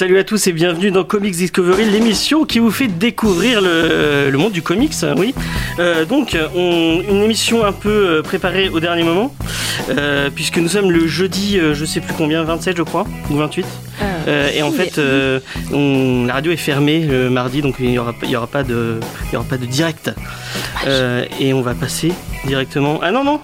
Salut à tous et bienvenue dans Comics Discovery, l'émission qui vous fait découvrir le, le monde du comics. Oui. Euh, donc, on- une émission un peu euh, préparée au dernier moment, euh, puisque nous sommes le jeudi, je sais plus combien, 27 je crois, ou 28. Euh, et en fait, euh, on- la radio est fermée le mardi, donc il n'y aura, il y aura, pas de, il y aura pas de direct. Euh, et on va passer directement. Ah non, non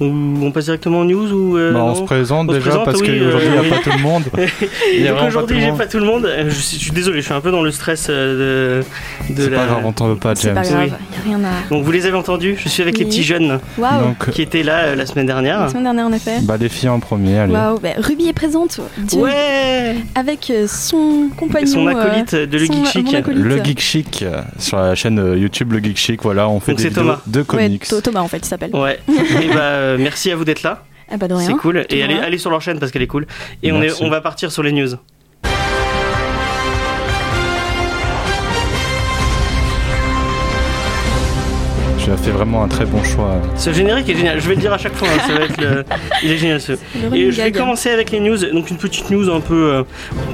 on passe directement en news ou euh, Bah, on se présente On se déjà présente, parce oui, qu'aujourd'hui il euh, n'y a pas tout le monde. Donc aujourd'hui pas tout j'ai le pas tout le monde. Euh, Je suis, je suis désolé, je suis un peu dans le stress euh, de, de C'est la. pas grave, on t'en veut pas, C'est James. pas grave, Oui. y a rien à. Donc vous les avez entendus, je suis avec les petits jeunes! Donc, qui étaient là euh, la semaine La dernière. semaine dernière, en effet. bah, les filles en premier, allez. Waouh! Bah, Ruby est présente du- Ouais avec euh, son compagnon. Son euh, acolyte de Le son- Geek Chic. mon acolyte. Le Geek Chic euh, sur la chaîne euh, YouTube Le Geek Chic, voilà, on fait Donc des c'est vidéos Thomas. de Ouais, comics. Tho- Thomas en fait, il s'appelle. Ouais. et bah euh, merci à vous d'être là. Ah bah de C'est cool. Et allez, sur leur chaîne parce qu'elle est cool. Et on, est, on va partir sur les news. As fait vraiment un très bon choix. Ce générique est génial. Je vais le dire à chaque fois. hein, ça va être le... Il est génial ce. Le Et je vais commencer avec les news. Donc une petite news un peu. euh,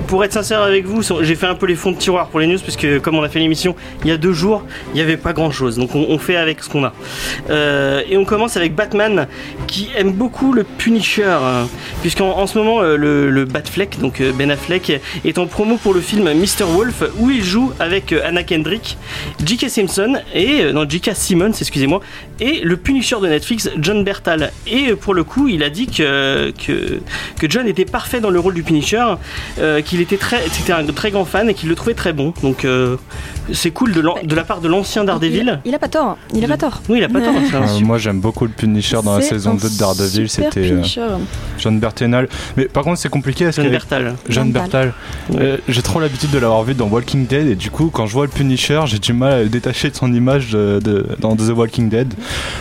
pour être sincère avec vous, j'ai fait un peu les fonds de tiroir pour les news parce que comme on a fait l'émission il y a deux jours, il n'y avait pas grand chose. Donc on, on fait avec ce qu'on a. Euh, et on commence avec Batman qui aime beaucoup le Punisher. hein, Puisqu'en en ce moment euh, le, le Batfleck, donc Ben Affleck, est en promo pour le film Mr. Wolf où il joue avec Anna Kendrick, J.K. Simpson et. non, J.K. Simmons, excusez-moi, et le Punisher de Netflix, John Bertal. Et euh, pour le coup, il a dit que, que, John était parfait dans le rôle du Punisher, euh, qu'il était très, c'était un très grand fan et qu'il le trouvait très bon. Donc euh, c'est cool de, la part de l'ancien Daredevil. Il, il a pas tort. Il a pas tort. Oui, il a pas tort. Euh, moi j'aime beaucoup le Punisher dans la saison un 2 de Daredevil, c'était euh. John Bertenal. Mais par contre c'est compliqué parce John que Bertal. John Bertal. Euh, j'ai trop l'habitude de l'avoir vu dans Walking Dead et du coup quand je vois le Punisher j'ai du mal à le détacher de son image de, de- dans The Walking Dead.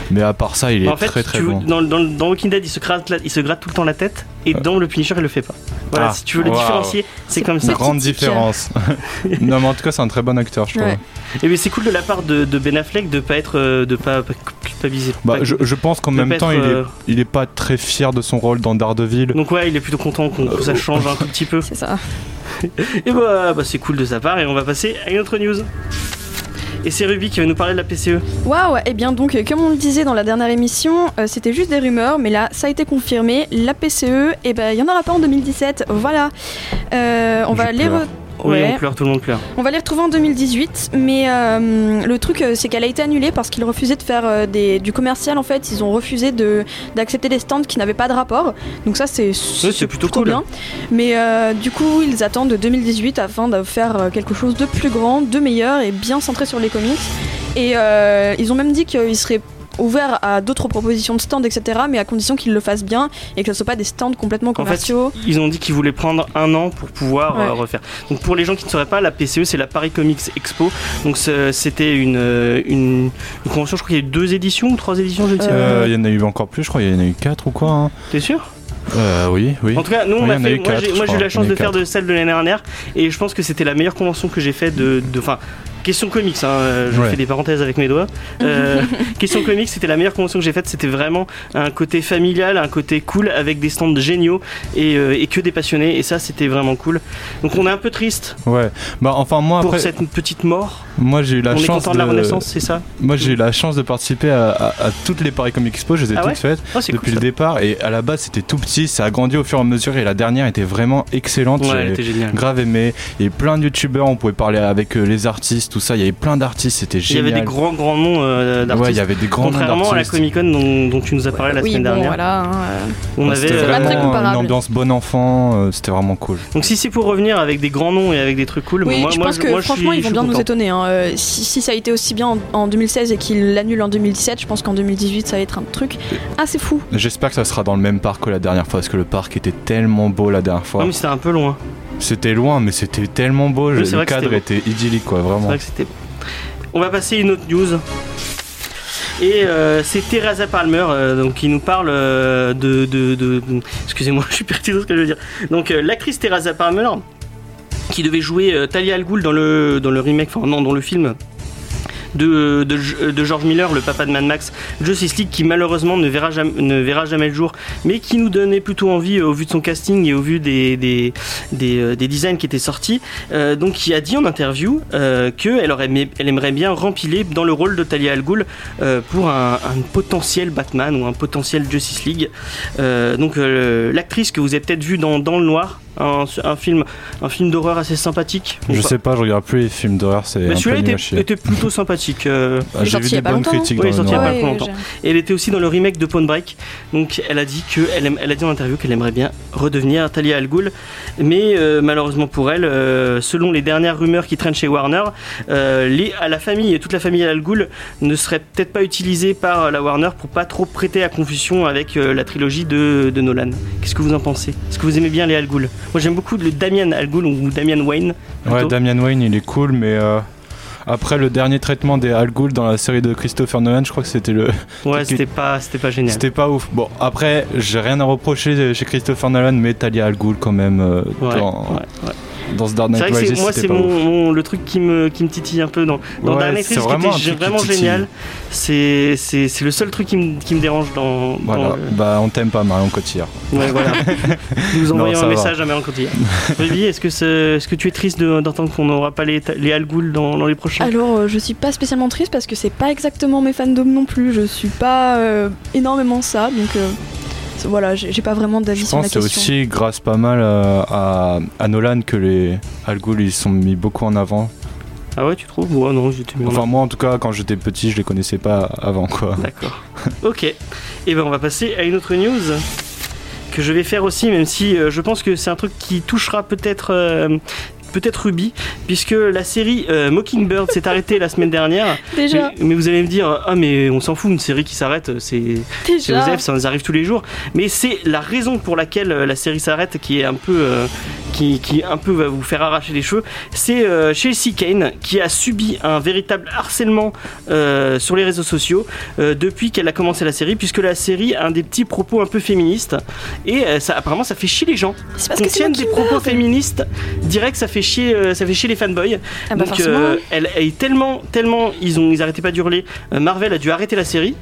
Mais à part ça il est en fait, très très tu- bon. dans, dans, dans Walking Dead, il se, gratte la- il se gratte tout le temps la tête, et dans le Punisher, il le fait pas. Voilà, Ah, si tu veux le différencier, c'est comme ça. Grande différence. non mais en tout cas c'est un très bon acteur je trouve. Ouais. Et mais c'est cool de la part de, de Ben Affleck de pas être, euh, de pas, pas culpabiliser. Bah, Pas- je, je pense qu'en même temps, être, il, est, euh, il est pas très fier de son rôle dans Daredevil. Donc ouais, il est plutôt content qu'on- que ça change un tout petit peu. C'est ça. Et bah, bah, c'est cool de sa part et on va passer à une autre news. Et c'est Ruby qui va nous parler de la. PCE. Waouh Et bien donc, euh, comme on le disait dans la dernière émission, euh, c'était juste des rumeurs, mais là, ça a été confirmé. La PCE, et ben, il y en aura pas en 2017. Voilà. Euh, on va les. Oui, on pleure, tout le monde pleure. On va les retrouver en 2018, mais euh, le truc euh, c'est qu'elle a été annulée parce qu'ils refusaient de faire euh, des, du commercial en fait. Ils ont refusé de d'accepter des stands qui n'avaient pas de rapport. Donc ça c'est plutôt cool. bien. Mais euh, du coup ils attendent 2018 afin de faire quelque chose de plus grand, de meilleur et bien centré sur les comics. Et euh, ils ont même dit qu'ils seraient ouverts à d'autres propositions de stands, etc. Mais à condition qu'ils le fassent bien et que ce ne soit pas des stands complètement En fait, commerciaux. ils ont dit qu'ils voulaient prendre un an pour pouvoir euh, refaire. Donc pour les gens qui ne sauraient pas, la PCE c'est la Paris Comics Expo. Donc c'était une, euh, une, une convention, je crois qu'il y a eu deux éditions ou trois éditions, je ne sais pas. Euh, Il y en a eu encore plus, je crois. Il y en a eu 4 ou quoi hein. T'es sûr? Euh, Oui, oui. En tout cas, nous on Oui, a fait. eu Moi quatre, j'ai je moi, j'ai eu la chance de faire quatre. de celle de l'année dernière et je pense que c'était la meilleure convention que j'ai fait de. de- Enfin, question comics, hein, je Ouais. fais des parenthèses avec mes doigts. Euh, question comics, c'était la meilleure convention que j'ai faite. C'était vraiment un côté familial, un côté cool avec des stands géniaux et, euh, et que des passionnés et ça c'était vraiment cool. Donc on est un peu triste Ouais. Bah enfin moi pour après, cette petite mort. moi j'ai eu la on est chance content de la renaissance, c'est ça? Moi j'ai eu la chance de participer à, à- à toutes les Paris Comic Expo. Je les ai Ah toutes ouais? faites Oh, depuis cool. le départ. Et à la base c'était tout petit, ça a grandi au fur et à mesure. Et la dernière était vraiment excellente. Ouais, J'ai- elle était géniale. grave aimé. Il y plein de youtubeurs, on pouvait parler avec euh, les artistes, tout ça. Il y avait plein d'artistes, c'était Il y génial. avait des grands grands noms euh, d'artistes. Ouais, il y avait des grands noms Contrairement à la. Comic Con dont, dont tu nous as parlé la oui, semaine bon, dernière, voilà. hein, euh, on Ouais, avait. C'était C'est pas très vraiment comparable. une ambiance bon enfant, euh, c'était vraiment cool. Donc si c'est pour revenir avec des grands noms et avec des trucs cool, Oui, moi, je moi, pense que moi, franchement suis- ils vont bien suis nous content. étonner. hein. Euh, si, si ça a été aussi bien en, en 2016 et qu'ils l'annulent en 2017, je pense qu'en 2018 ça va être un truc assez fou. J'espère que ça sera dans le même parc que la dernière fois, parce que le parc était tellement beau la dernière fois. Non mais c'était un peu loin. C'était loin, mais c'était tellement beau. Oui, le cadre était idyllique, quoi, C'est vraiment. vrai que c'était. On va passer à une autre news. Et euh, c'est Teresa Palmer euh, donc, qui nous parle euh, de, de, de- Excusez-moi, je suis perdu dans ce que je veux dire. Donc l'actrice Teresa Palmer qui devait jouer Talia Al Ghul dans le, dans le remake, enfin non, dans le film de, de, George Miller, le papa de Mad Max, Justice League, qui malheureusement ne verra jamais, ne verra jamais le jour, mais qui nous donnait plutôt envie euh, au vu de son casting et au vu des, des, des, euh, des designs qui étaient sortis. Euh, donc, qui a dit en interview euh, qu'elle elle aimerait bien rempiler dans le rôle de Talia Al Ghul pour un, un potentiel Batman ou un potentiel Justice League. Donc, l'actrice que vous avez peut-être vue dans Dans le Noir, un, un film, un film d'horreur assez sympathique. Je sais pas, je regarde plus les films d'horreur, c'est mais celui-là était, plutôt sympathique. euh, Ah, J'ai vu il y a des pas bonnes longtemps, critiques Oui, il est dans le sorti il y a pas longtemps. Et elle était aussi dans le remake de Pawn Break. Donc elle a dit que elle, aime- elle a dit en interview qu'elle aimerait bien redevenir Talia Al Ghul. Mais euh, malheureusement pour elle, euh, selon les dernières rumeurs qui traînent chez Warner, euh, les, à la famille, toute la famille Al Ghul ne serait peut-être pas utilisée par la Warner pour pas trop prêter à confusion avec euh, la trilogie de, de Nolan. Qu'est-ce que vous en pensez? Est-ce que vous aimez bien les Al Ghul? Moi j'aime beaucoup le Damien Al Ghul ou Damian Wayne. Ouais. Damian Wayne, il est cool, mais euh, après le dernier traitement des Al Ghul dans la série de Christopher Nolan, je crois que c'était le, Ouais, c'était pas, c'était pas génial. c'était pas ouf. Bon, après, j'ai rien à reprocher chez Christopher Nolan, mais Talia Al Ghul quand même euh, Ouais, dans, ouais, ouais. Dans ce Dark C'est Knight vrai que moi, c'est le truc qui me, qui me titille un peu dans, dans Ouais, Dark Knight c'est Rises, qui vraiment était qui vraiment titille. génial. C'est c'est- c'est le seul truc qui me, qui me dérange dans. dans Voilà, le- bah on t'aime pas Marion Cotillard. Ouais, voilà. Nous envoyons un va. message à Marion Cotillard. Olivier, est-ce que, c'est- est-ce que tu es triste de- d'entendre qu'on n'aura pas les, les Al Ghul dans, dans les prochains? Alors, euh, je suis pas spécialement triste parce que c'est pas exactement mes fandoms non plus. Je suis pas euh, énormément ça, donc euh, voilà, j'ai pas vraiment d'avis Je sur la pense que c'est aussi grâce pas mal euh, à, à Nolan que les Al Ghul ils sont mis beaucoup en avant. Ah ouais, tu trouves? Ouais, non, j'étais mis en Enfin moi en tout cas quand j'étais petit je les connaissais pas avant quoi. D'accord. ok. Et ben on va passer à une autre news que je vais faire aussi, même si euh, je pense que c'est un truc qui touchera peut-être euh, peut-être Ruby, puisque la série euh, Mockingbird s'est arrêtée la semaine dernière. Déjà, Mais, mais vous allez me dire, ah mais on s'en fout, une série qui s'arrête, c'est. Osef, ça nous arrive tous les jours. Mais c'est la raison pour laquelle euh, la série s'arrête qui est un peu, euh, qui, qui un peu va vous faire arracher les cheveux. C'est euh, Chelsea Kane qui a subi un véritable harcèlement euh, sur les réseaux sociaux euh, depuis qu'elle a commencé la série, puisque la série a un des petits propos un peu féministes et ça, apparemment ça fait chier les gens. Parce Qu'on que c'est tienne des propos féministes, direct ça fait chier, ça fait chier les fanboys. Ah bah Donc elle est tellement, tellement, ils ont, ils arrêtaient pas d'hurler. Marvel a dû arrêter la série.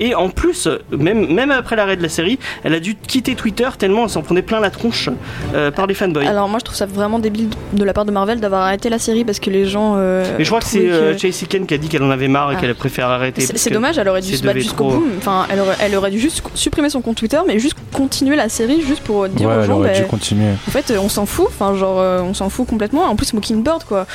Et en plus, même, même après l'arrêt de la série, elle a dû quitter Twitter tellement elle s'en prenait plein la tronche euh, par les fanboys. Alors moi je trouve ça vraiment débile de la part de Marvel d'avoir arrêté la série parce que les gens. euh, Mais je crois que c'est euh, que- Chelsea Kane qui a dit qu'elle en avait marre et Ah. qu'elle préfère arrêter. C'est dommage, elle aurait dû se battre jusqu'au bout. Enfin, elle aurait, elle aurait dû juste supprimer son compte Twitter, mais juste continuer la série, juste pour dire ouais aux elle gens, aurait bah, dû continuer. en fait, on s'en fout. Enfin, genre, euh, on s'en fout complètement. En plus, Mockingbird, quoi.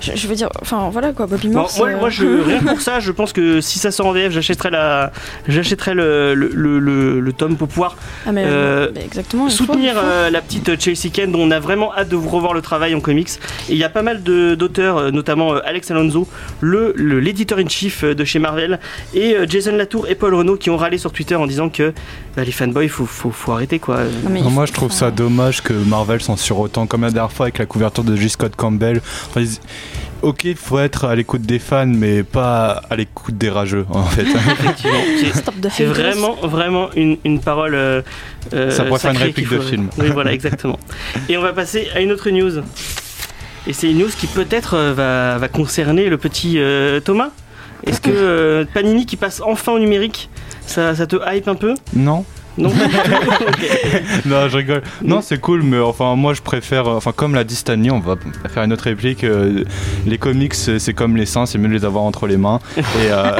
Je, je veux dire, enfin, voilà, quoi. Bobby Bon, Morse. moi, euh, moi, je, rien que pour ça, je pense que si ça sort en VF, j'achèterai la, j'achèterai le, le, le, le- le tome pour pouvoir Ah, mais, euh, mais exactement. soutenir euh, la petite Chelsea Kane dont on a vraiment hâte de vous revoir le travail en comics. Et il y a pas mal de- d'auteurs, euh, notamment euh, Alex Alonso, le le- l'éditeur in chief euh, de chez Marvel, et euh, Jason Latour et Paul Renault qui ont râlé sur Twitter en disant que bah, les fanboys, faut, faut, faut arrêter quoi. Non, Non, moi je trouve ça dommage que Marvel s'en sur autant comme la dernière fois avec la couverture de J. Scott Campbell. Enfin, ils- Ok, il faut être à l'écoute des fans, mais pas à l'écoute des rageux en fait. C'est- vraiment, vraiment une, une parole. euh, euh, Ça pourrait faire une sacrée réplique de film. Oui, voilà, exactement. Et on va passer à une autre news. Et c'est une news qui peut-être euh, va, va concerner le petit euh, Thomas. Est-ce que euh, Panini qui passe enfin au numérique, ça, ça te hype un peu? Non Non Ok. Non, je rigole. Non, c'est cool, mais enfin, moi je préfère. euh, Enfin, comme l'a dit Stanley, on va faire une autre réplique. euh, les comics, c'est c'est comme les seins, c'est mieux de les avoir entre les mains. Et euh,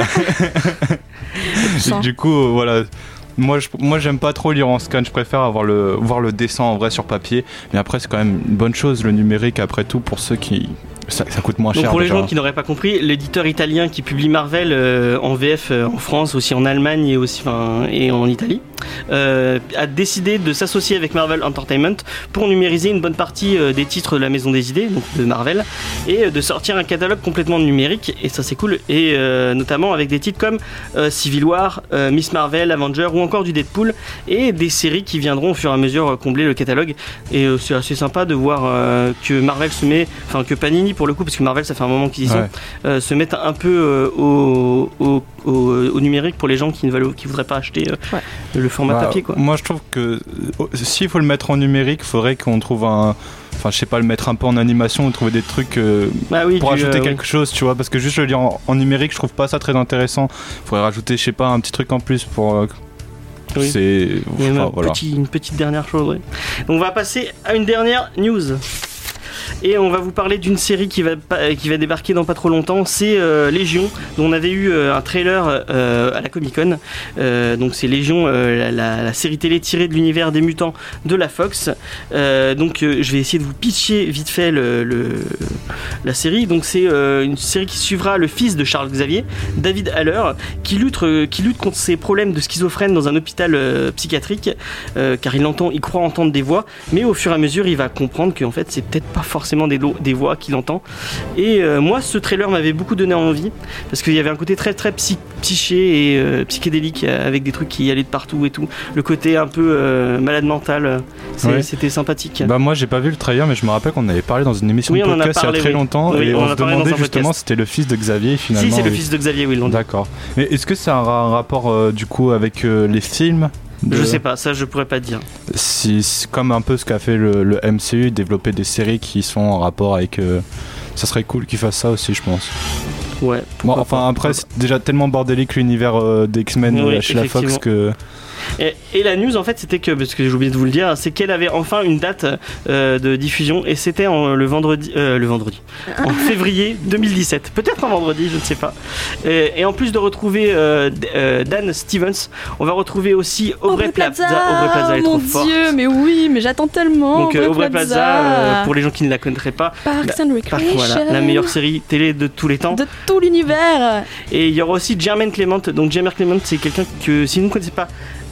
du coup, euh, voilà. Moi, je, moi, j'aime pas trop lire en scan. Je préfère avoir le, voir le dessin en vrai sur papier. Mais après, c'est quand même une bonne chose le numérique. Après tout, pour ceux qui ça, ça coûte moins Donc cher. pour les déjà. gens qui n'auraient pas compris, l'éditeur italien qui publie Marvel euh, en VF euh, en France, aussi en Allemagne et aussi enfin, et en Italie, euh, a décidé de s'associer avec Marvel Entertainment pour numériser une bonne partie des titres de la Maison des Idées, donc de Marvel, et de sortir un catalogue complètement numérique. Et ça c'est cool. Et notamment avec des titres comme Civil War, Miss Marvel, Avenger ou encore du Deadpool et des séries qui viendront au fur et à mesure combler le catalogue. Et c'est assez sympa de voir que Marvel se met, enfin que Panini pour le coup, parce que Marvel ça fait un moment qu'ils y sont, Ouais. euh, se mettent un peu euh, au, au, au- au numérique pour les gens qui ne veulent, qui voudraient pas acheter euh, Ouais. le format Bah, papier quoi. Moi, je trouve que euh, s'il faut le mettre en numérique, il faudrait qu'on trouve un, enfin je sais pas, le mettre un peu en animation ou trouver des trucs euh, Bah oui, pour du, ajouter euh, quelque chose, tu vois, parce que juste le lire en, en numérique, je trouve pas ça très intéressant. Faudrait rajouter, je sais pas, un petit truc en plus pour. euh, Oui. C'est. Et enfin, un voilà. petit- une petite dernière chose. ouais. On va passer à une dernière news. Et on va vous parler d'une série qui va, qui va débarquer dans pas trop longtemps. C'est euh, Légion, dont on avait eu euh, un trailer euh, à la Comic Con. Donc c'est Légion, la, série télé tirée de l'univers des mutants de la Fox. Donc je vais essayer de vous pitcher vite fait le, la série. Donc c'est une série qui suivra le fils de Charles Xavier, David Haller, qui lutte, qui lutte contre ses problèmes de schizophrène dans un hôpital psychiatrique, car il entend, il croit entendre des voix, mais au fur et à mesure, il va comprendre qu'en fait, c'est peut-être pas forcément des, lo- des voix qu'il entend. Et euh, moi, ce trailer m'avait beaucoup donné envie, parce qu'il y avait un côté très très psy- psyché et euh, psychédélique, euh, avec des trucs qui allaient de partout et tout. Le côté un peu euh, malade mental, Ouais. c'était sympathique. Bah moi j'ai pas vu le trailer mais je me rappelle qu'on avait parlé dans une émission Oui, de a podcast parlé, il y a très oui. longtemps Oui, et on a se demandait justement si c'était le fils de Xavier finalement. si, c'est le fils de Xavier Willand. D'accord. Mais est-ce que c'est un, ra- un rapport du coup avec les films? De- Je sais pas, ça je pourrais pas te dire. si, comme un peu ce qu'a fait le, le MCU, développer des séries qui sont en rapport avec. euh, ça serait cool qu'ils fassent ça aussi, je pense. Ouais. Bon, enfin, pas, après, c'est déjà tellement bordélique l'univers euh, des X-Men Oui, chez la Fox que. Et, et la news en fait c'était que parce que j'ai oublié de vous le dire c'est qu'elle avait enfin une date euh, de diffusion et c'était le vendredi euh, le vendredi en février 2017 peut-être un vendredi je ne sais pas et, et en plus de retrouver euh, euh, Dan Stevens on va retrouver aussi Aubrey, Plaza Aubrey Plaza est mon trop forte dieu, mais oui, mais j'attends tellement. donc euh, Aubrey Plaza, euh, pour les gens qui ne la connaîtraient pas Parks and par- Recreation. voilà, la meilleure série télé de tous les temps de tout l'univers. Et il y aura aussi Jermaine Clement. Donc Jermaine Clement, c'est quelqu'un que si vous ne connaissez pas,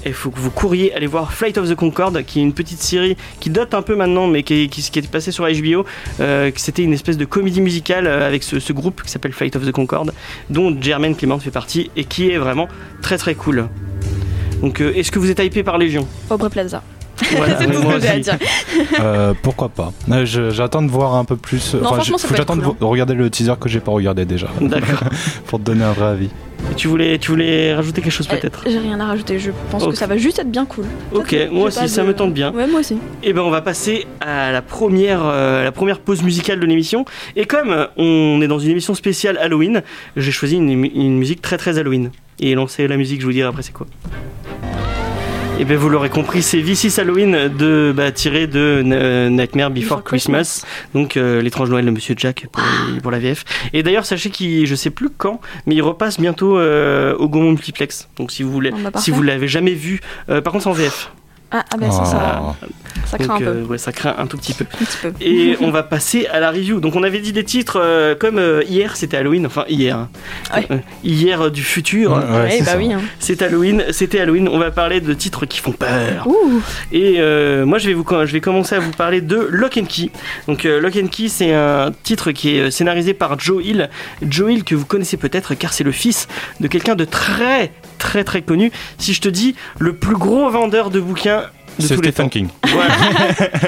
il faut que vous couriez aller voir Flight of the Concorde, qui est une petite série qui date un peu maintenant, mais qui, qui, est passée sur HBO. Euh, C'était une espèce de comédie musicale euh, avec ce, groupe qui s'appelle Flight of the Concorde, dont Jermaine Clement fait partie et qui est vraiment très très cool. Donc, euh, est-ce que vous êtes hypé par Légion? Aubrey Plaza. Voilà, C'est mais tout ce moi que j'ai à aussi. dire. Euh, pourquoi pas Euh, J'attends de voir un peu plus. Non, enfin, cool, de regarder le teaser que j'ai pas regardé déjà. D'accord. pour te donner un vrai avis. Et Tu voulais, tu voulais rajouter quelque chose peut-être? Euh, J'ai rien à rajouter, je pense que ça va juste être bien cool. Ok, moi aussi, ça de- me tente bien. Ouais, moi aussi. Et ben on va passer à la première, euh, la première pause musicale de l'émission. Et comme on est dans une émission spéciale Halloween, j'ai choisi une, une musique très très Halloween. Et lancer la musique, je vous dirai après c'est quoi. Et bien vous l'aurez compris, c'est V6 Halloween de, bah, tiré de euh, Nightmare Before Before Christmas. Donc euh, l'étrange Noël de Monsieur Jack pour, pour la VF. Et d'ailleurs sachez qu'il, je sais plus quand, mais il repasse bientôt euh, au Gaumont Multiplex. Donc si vous voulez, Ah, bah, si vous l'avez jamais vu, euh, par contre c'est en VF. Ah, ah ben ça, ça, Oh. ça craint Donc un peu. euh, ouais, ça craint un tout petit peu. Un petit peu. Et on va passer à la review. Donc on avait dit des titres euh, comme euh, hier c'était Halloween, enfin hier, hein. Ouais. Euh, hier du futur, Ouais, ouais, Ouais, c'est bah oui. hein. c'est Halloween, c'était Halloween. On va parler de titres qui font peur. Ouh, Et euh, moi je vais vous je vais commencer à vous parler de Lock and Key. Donc euh, Lock and Key c'est un titre qui est scénarisé par Joe Hill. Joe Hill que vous connaissez peut-être car c'est le fils de quelqu'un de très très très connu. Si je te dis le plus gros vendeur de bouquins de C'est tous les Stephen temps. King. Voilà.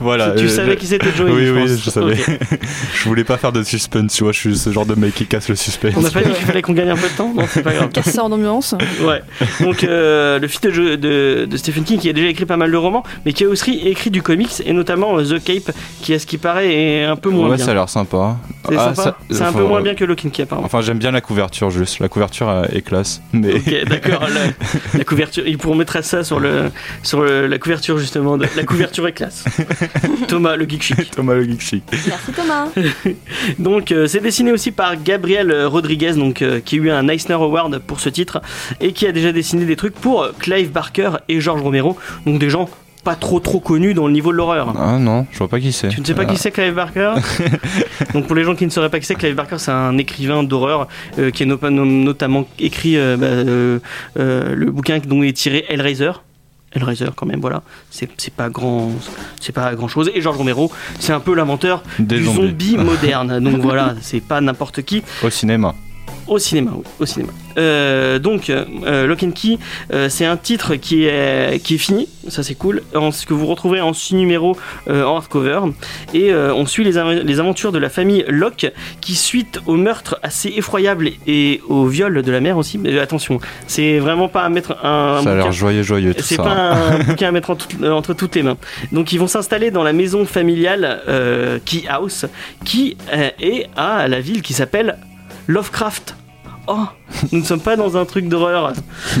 Voilà. tu euh, savais je- qui c'était Joe Hill Oui, je oui, pense. je savais. Ok. Je voulais pas faire de suspense, tu vois, je suis ce genre de mec qui casse le suspense. On n'a pas dit qu'il fallait qu'on gagne un peu de temps Non, c'est pas grave. casseur d'ambiance. Ouais. Donc euh, le fils de, de, de Stephen King qui a déjà écrit pas mal de romans, mais qui a aussi écrit du comics et notamment euh, The Cape, qui à ce qui paraît est un peu moins ouais, bien. ça a l'air sympa. C'est Ah, sympa ça- C'est un peu moins bien que Lock and Key apparemment. Enfin, j'aime bien la couverture juste. La couverture est classe. Mais Ok, d'accord. La, la couverture, ils pourront mettre ça sur le sur le- la couverture justement. De, la couverture est classe. Thomas, le geek chic. Thomas le Geek Chic. Merci Thomas. Donc euh, c'est dessiné aussi par Gabriel euh, Rodriguez, donc euh, qui a eu un Eisner Award pour ce titre et qui a déjà dessiné des trucs pour euh, Clive Barker et George Romero, donc des gens pas trop trop connus dans le niveau de l'horreur. Ah non, je vois pas qui c'est. Tu ne sais pas qui c'est Clive Barker Donc pour les gens qui ne sauraient pas qui c'est, Clive Barker c'est un écrivain d'horreur euh, qui a no- no- notamment écrit euh, bah, euh, euh, le bouquin dont est tiré Hellraiser. Hellraiser quand même voilà c'est pas grand c'est pas grand chose et George Romero c'est un peu l'inventeur Des du zombies. zombie moderne donc voilà c'est pas n'importe qui Au cinéma. Au cinéma, oui, au cinéma. Euh, donc, euh, Lock and Key, euh, c'est un titre qui est, qui est fini, ça c'est cool, en, ce que vous retrouverez en 6 numéros euh, en hardcover. Et euh, on suit les, av- les aventures de la famille Locke qui, suite au meurtre assez effroyable et au viol de la mère aussi, mais attention, c'est vraiment pas à mettre un. un ça a l'air joyeux, joyeux tout c'est pas un bouquin à mettre en tout- euh, entre toutes les mains. Donc ils vont s'installer dans la maison familiale euh, Key House, qui euh, est à la ville qui s'appelle Lovecraft. Oh, nous ne sommes pas dans un truc d'horreur.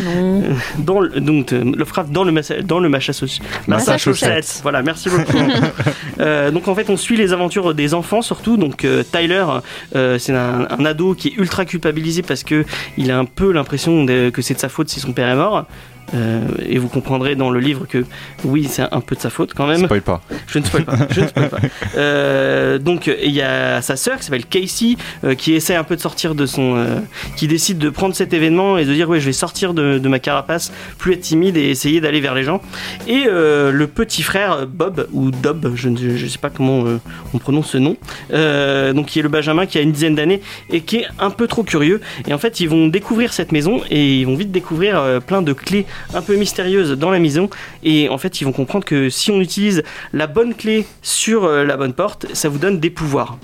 Non. Dans le- donc euh, Lovecraft dans le Massa- dans le Massachusetts. Massachusetts. Voilà, merci beaucoup. Euh, donc en fait, on suit les aventures des enfants surtout. Donc euh, Tyler, euh, c'est un, un ado qui est ultra culpabilisé parce que il a un peu l'impression que c'est de sa faute si son père est mort. Euh, et vous comprendrez dans le livre que oui, c'est un peu de sa faute quand même. Spoil pas. Je ne spoil pas. Je ne spoil pas. Euh, donc il y a sa sœur qui s'appelle Casey euh, qui essaie un peu de sortir de son, euh, qui décide de prendre cet événement et de dire ouais je vais sortir de, de ma carapace, plus être timide et essayer d'aller vers les gens. Et euh, le petit frère Bob ou Dob, je ne je sais pas comment euh, on prononce ce nom, euh, donc qui est le Benjamin qui a une dizaine d'années et qui est un peu trop curieux. Et en fait ils vont découvrir cette maison et ils vont vite découvrir plein de clés un peu mystérieuses dans la maison et en fait ils vont comprendre que si on utilise la bonne clé sur euh, la bonne porte, ça vous donne des pouvoirs.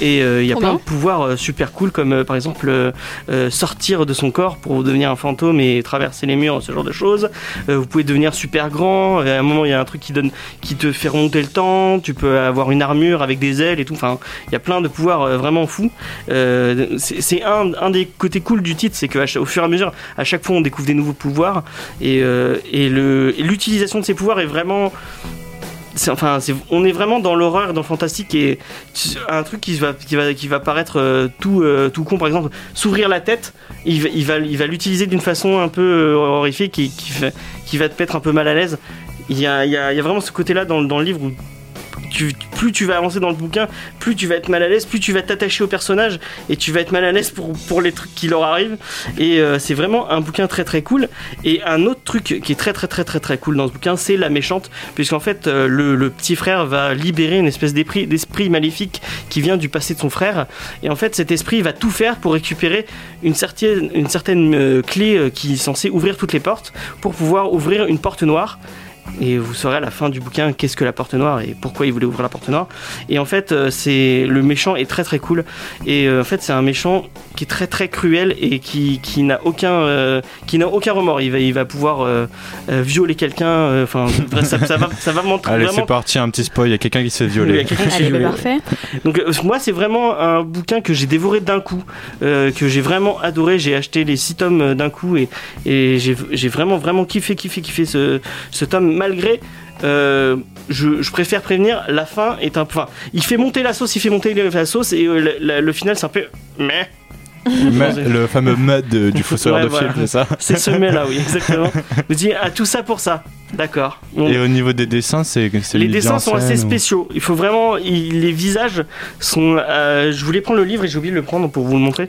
Et euh, il y a plein bien. de pouvoirs euh, super cool comme par exemple euh, sortir de son corps pour devenir un fantôme et traverser les murs, ce genre de choses. Euh, vous pouvez devenir super grand. À un moment il y a un truc qui donne, qui te fait remonter le temps. Tu peux avoir une armure avec des ailes et tout. Enfin, il y a plein de pouvoirs vraiment fous. C'est c'est un, un des côtés cool du titre, c'est qu'au fur et à mesure, à chaque fois on découvre des nouveaux pouvoirs et, euh, et l'utilisation de ces pouvoirs est vraiment enfin, on est vraiment dans l'horreur, dans le fantastique et un truc qui va, qui va, qui va paraître euh, tout, euh, tout con. Par exemple, s'ouvrir la tête, il va, il va, il va l'utiliser d'une façon un peu euh, horrifique qui, qui va te mettre un peu mal à l'aise. Il y a, il y a- il y a vraiment ce côté-là dans, dans le livre où plus tu vas avancer dans le bouquin, plus tu vas être mal à l'aise, plus tu vas t'attacher au personnage et tu vas être mal à l'aise pour, pour les trucs qui leur arrivent. Et euh, c'est vraiment un bouquin très très cool. Et un autre truc qui est très très très très cool dans ce bouquin, c'est la méchante, puisqu'en fait euh, le, petit frère va libérer une espèce d'esprit maléfique qui vient du passé de son frère. Et en fait cet esprit va tout faire pour récupérer une certaine, une euh, clé qui est censée ouvrir toutes les portes pour pouvoir ouvrir une porte noire. Et vous saurez à la fin du bouquin qu'est-ce que la porte noire et pourquoi il voulait ouvrir la porte noire. Et en fait, euh, c'est le méchant est très très cool. Et euh, en fait, c'est un méchant qui est très très cruel et qui, qui n'a aucun euh, qui n'a aucun remords. Il va il va pouvoir euh, violer quelqu'un. euh, Enfin, ça, ça va ça va montrer Allez, vraiment. c'est parti, un petit spoil. Il y a quelqu'un qui se fait Oui, il y a Allez, bah, violer. parfait. Donc moi c'est vraiment un bouquin que j'ai dévoré d'un coup, euh, que j'ai vraiment adoré. J'ai acheté les six tomes d'un coup et, et j'ai j'ai vraiment vraiment kiffé kiffé kiffé ce, ce tome malgré. euh, je, je préfère prévenir, la fin est un peu. Enfin, il fait monter la sauce, il fait monter la sauce et euh, le, final c'est un peu. Mais Mais- le fameux mud du Ouais, de voilà. film, c'est ça c'est ce mais là, oui, exactement. Me dis, ah, tout ça pour ça. D'accord. Et au niveau des dessins, c'est Les dessins sont assez ou- spéciaux. Il faut vraiment. il- les visages sont. euh, je voulais prendre le livre et j'ai oublié de le prendre pour vous le montrer.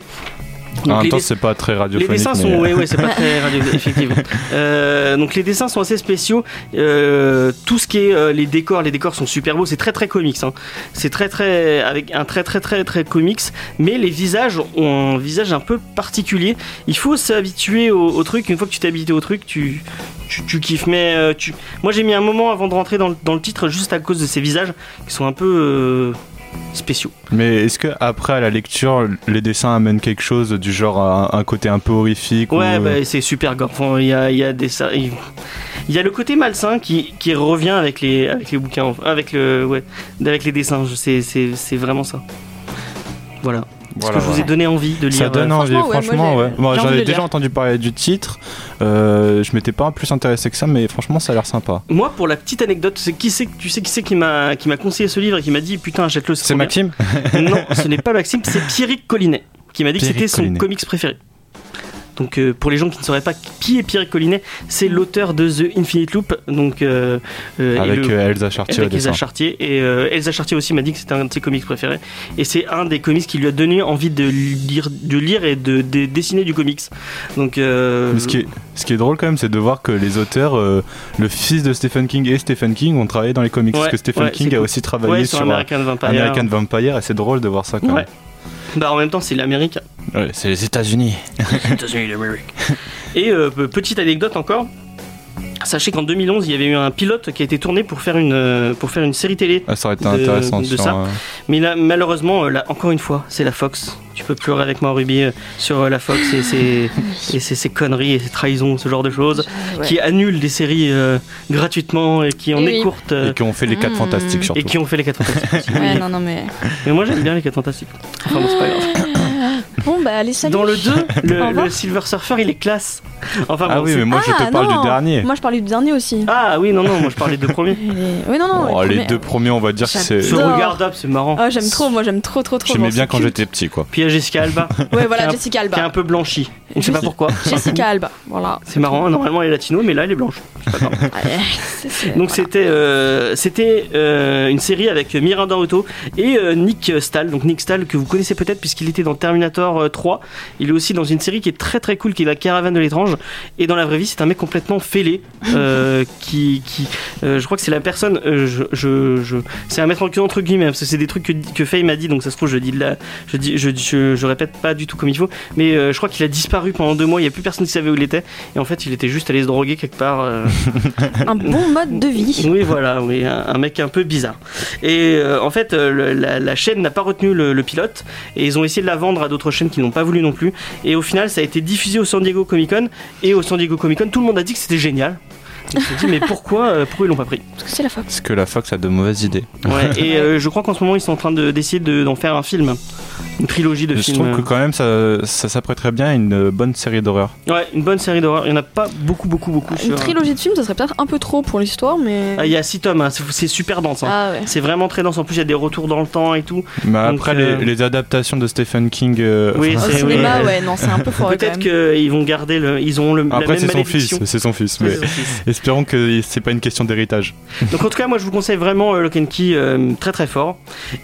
Donc, En même les, temps, dess- c'est pas très les radiophonique. dessins mais- sont. Oui, c'est pas très effectivement. Euh, donc les dessins sont assez spéciaux. Euh, tout ce qui est euh, les décors, les décors sont super beaux. C'est très très comics. hein. C'est très très avec un très très très très comics. Mais les visages ont un visage un peu particulier. Il faut s'habituer au, au truc. Une fois que tu t'es habitué au truc, tu tu, tu kiffes. Mais tu... moi j'ai mis un moment avant de rentrer dans le, dans le titre juste à cause de ces visages qui sont un peu spéciaux. Mais est-ce que après à la lecture, les dessins amènent quelque chose du genre un, un côté un peu horrifique Ouais, ou... bah, c'est super gore. Enfin, Il y a, y a des il y a le côté malsain qui, qui revient avec les avec les bouquins, avec le ouais, avec les dessins. C'est c'est vraiment ça. Voilà. Est-ce Voilà, que je vous ai donné envie de lire Ça donne euh, envie, franchement, ouais, moi, j'en ai déjà entendu parler du titre. Euh, je m'étais pas plus intéressé que ça, mais franchement, ça a l'air sympa. Moi, pour la petite anecdote, c'est qui c'est tu sais qui c'est qui m'a qui m'a conseillé ce livre et qui m'a dit putain achète-le. C'est. Maxime? Non, ce n'est pas Maxime, c'est Pierrick Collinet qui m'a dit que c'était son Collinet. comics préféré. Donc euh, pour les gens qui ne sauraient pas qui est Pierrick Collinet, c'est l'auteur de The Infinite Loop, donc euh, euh, avec le- Elsa Chartier avec Elsa. Chartier et Elsa Chartier aussi m'a dit que c'était un de ses comics préférés et c'est un des comics qui lui a donné envie de lire, de lire et de, de dessiner du comics. Donc ce qui, est, ce qui est drôle quand même, c'est de voir que les auteurs, le fils de Stephen King et Stephen King ont travaillé dans les comics. Ouais, parce que Stephen ouais, King a aussi travaillé ouais, sur, sur American Vampire. American Vampire et c'est drôle de voir ça quand même. Bah en même temps c'est l'Amérique. Ouais, c'est les États-Unis. États-Unis d'Amérique. Et euh, pe- petite anecdote encore. Sachez qu'en 2011, il y avait eu un pilote qui a été tourné pour faire une, euh, pour faire une série télé. Ah, ça aurait été De- intéressant de sur. ça. euh, Mais là, malheureusement, là, encore une fois, c'est la Fox. Tu peux pleurer avec moi, Ruby, sur la Fox et ses, et ses, ses conneries et ses trahisons, ce genre de choses, Ouais. qui annulent des séries euh, gratuitement et qui en oui. écourtent. euh, Et qui ont fait les 4 Mmh. fantastiques surtout. et qui ont fait les 4 fantastiques. Ouais, non, non, mais. Mais moi j'aime bien les 4 fantastiques. Enfin bon, c'est pas grave. Bon, bah, allez, salut. Dans le 2, Au le, Silver Surfer il est classe. Enfin Ah bon, oui, mais moi je Ah, te parle non. du dernier. Moi, je parlais du dernier aussi. Ah oui, non, non, moi je parlais de premier. Les- Oui, non, non. Oh, les premiers- deux premiers, on va dire que c'est. C'est J'adore. regardable, c'est marrant. Ah, j'aime trop, moi, j'aime trop, trop, trop. J'aimais bien quand j'étais petit, quoi. Puis il y a Jessica Alba, Ouais, voilà, Qui est un- Jessica qui est Alba. un peu blanchie. On sait pas pourquoi. Jessica Alba, voilà. C'est marrant, normalement elle est latino, mais là elle est blanche. Donc c'était euh, c'était euh, une série avec Miranda Otto et euh, Nick Stahl. Donc Nick Stahl que vous connaissez peut-être puisqu'il était dans Terminator euh, 3. Il est aussi dans une série qui est très très cool qui est La Caravane de l'étrange. Et dans la vraie vie c'est un mec complètement fêlé euh, qui, qui euh, je crois que c'est la personne euh, je, je, je- c'est à mettre en entre guillemets parce que c'est des trucs que, que Faye m'a dit donc ça se trouve je dis de la je dis je, je, je répète pas du tout comme il faut mais euh, je crois qu'il a disparu pendant deux mois il y a plus personne qui savait où il était et en fait il était juste allé se droguer quelque part euh, un bon mode de vie. oui, voilà, oui, un, un mec un peu bizarre. Et euh, en fait, euh, le- la, la chaîne n'a pas retenu le, le pilote et ils ont essayé de la vendre à d'autres chaînes qui n'ont pas voulu non plus. Et au final, ça a été diffusé au San Diego Comic Con et au San Diego Comic Con, tout le monde a dit que c'était génial. On s'est dit, mais pourquoi, euh, pourquoi ils l'ont pas pris? Parce que c'est la Fox. Parce que la Fox a de mauvaises idées. ouais, Et euh, je crois qu'en ce moment, ils sont en train de- d'essayer de- d'en faire un film, une trilogie de Je films. trouve que quand même ça, ça s'apprêterait bien à une euh, bonne série d'horreur. Ouais, une bonne série d'horreur. Il n'y en a pas beaucoup, beaucoup, beaucoup. Une sur- trilogie de films, ça serait peut-être un peu trop pour l'histoire, mais. Ah, Il y a 6 tomes, hein, c'est c'est super dense. hein. Ah ouais. C'est vraiment très dense. En plus, il y a des retours dans le temps et tout. Mais Donc, après, euh, les, les adaptations de Stephen King. euh, Oui, Au enfin, c'est- cinéma, oui. ouais, non, c'est un peu fort quand Peut-être qu'ils vont garder le. Ils ont le, la Après, même c'est son fils. malédiction. C'est son fils. Ouais, Mais c'est son fils. espérons que c'est pas une question d'héritage. Donc en tout cas, moi je vous conseille vraiment euh, Lock and Key euh, très très fort.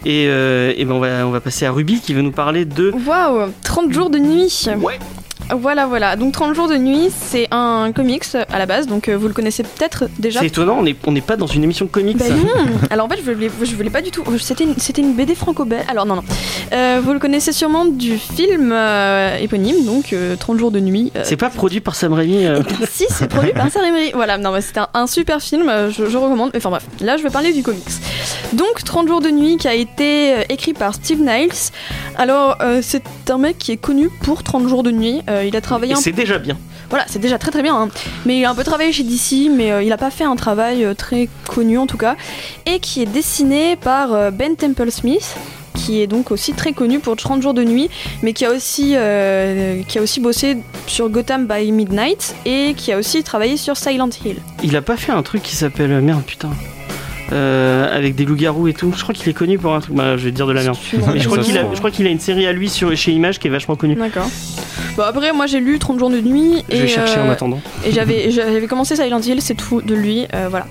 Et, euh, et ben on va on va passer à Ruby qui veut nous parler de. Waouh, 30 jours de nuit. Ouais. Voilà, voilà. Donc 30 jours de nuit, c'est un comics à la base, donc euh, vous le connaissez peut-être déjà. C'est étonnant, on n'est on pas dans une émission de comics. Ben non Alors en fait, je voulais, je voulais pas du tout. C'était une, c'était une BD franco-belge. Alors non, non. Euh, vous le connaissez sûrement du film euh, éponyme, donc euh, 30 jours de nuit. C'est pas produit par Sam Raimi. si, c'est produit par Sam Raimi. Voilà, non, mais c'était un, un super film, je, je recommande. Enfin bref, là je vais parler du comics. Donc 30 jours de nuit qui a été écrit par Steve Niles. Alors c'est un mec qui est connu pour 30 jours de nuit. Euh, il a travaillé c'est déjà bien. voilà, c'est déjà très très bien. hein. Mais il a un peu travaillé chez DC, mais euh, il n'a pas fait un travail euh, très connu en tout cas. Et qui est dessiné par Ben Temple Smith qui est donc aussi très connu pour 30 jours de nuit, mais qui a aussi, euh, qui a aussi bossé sur Gotham by Midnight et qui a aussi travaillé sur Silent Hill. Il a pas fait un truc qui s'appelle merde putain. Euh, avec des loups-garous et tout. Je crois qu'il est connu pour un truc. Bah, je vais te dire de la merde. Mais je crois qu'il a, trouve. je crois qu'il a une série à lui sur, chez Image qui est vachement connue. D'accord. Bon après moi j'ai lu 30 jours de nuit Je et, vais chercher en euh, attendant. Et j'avais, j'avais commencé Silent Hill, c'est tout de lui, euh, voilà.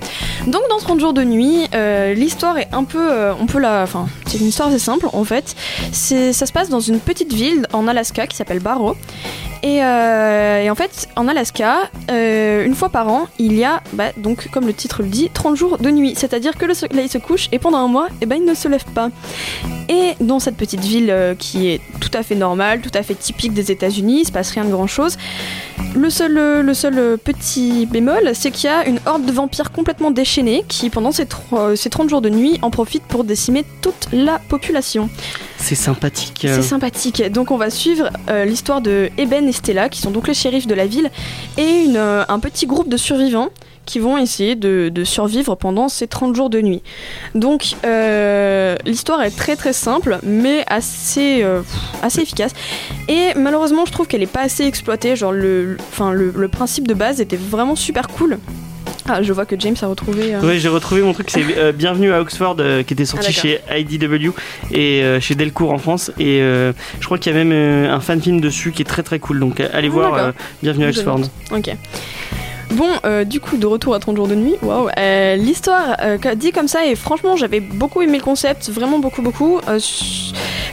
Donc dans 30 jours de nuit, euh, l'histoire est un peu, on peut la, enfin, c'est une histoire assez simple en fait. C'est, ça se passe dans une petite ville en Alaska qui s'appelle Barrow. Et, euh, et en fait, en Alaska, euh, une fois par an, il y a, bah, donc comme le titre le dit, 30 jours de nuit. C'est-à-dire que le soleil se couche et pendant un mois, eh ben, il ne se lève pas. Et dans cette petite ville euh, qui est tout à fait normale, tout à fait typique des États-Unis, il se passe rien de grand-chose. Le seul, euh, le seul euh, petit bémol, c'est qu'il y a une horde de vampires complètement déchaînés qui, pendant ces, tro- ces 30 jours de nuit, en profitent pour décimer toute la population. C'est sympathique. euh. C'est sympathique. Donc on va suivre euh, l'histoire de Eben et Stella, qui sont donc les shérifs de la ville, et une, euh, un petit groupe de survivants qui vont essayer de, de survivre pendant ces 30 jours de nuit. Donc euh, l'histoire est très très simple, mais assez, euh, assez efficace. Et malheureusement, je trouve qu'elle est pas assez exploitée. Genre le, le- enfin, le, le principe de base était vraiment super cool. Ah, je vois que James a retrouvé. euh, Oui, j'ai retrouvé mon truc, c'est euh, Bienvenue à Oxford euh, qui était sorti Ah, chez IDW et chez Delcourt en France. Et je crois qu'il y a même un fan film dessus qui est très très cool. Donc allez Ah, voir Bienvenue à Oxford. Ok. Bon, euh, du coup, de retour à 30 jours de nuit, waouh. euh, L'histoire, euh, dit comme ça, et franchement, j'avais beaucoup aimé le concept, vraiment beaucoup, beaucoup. Euh,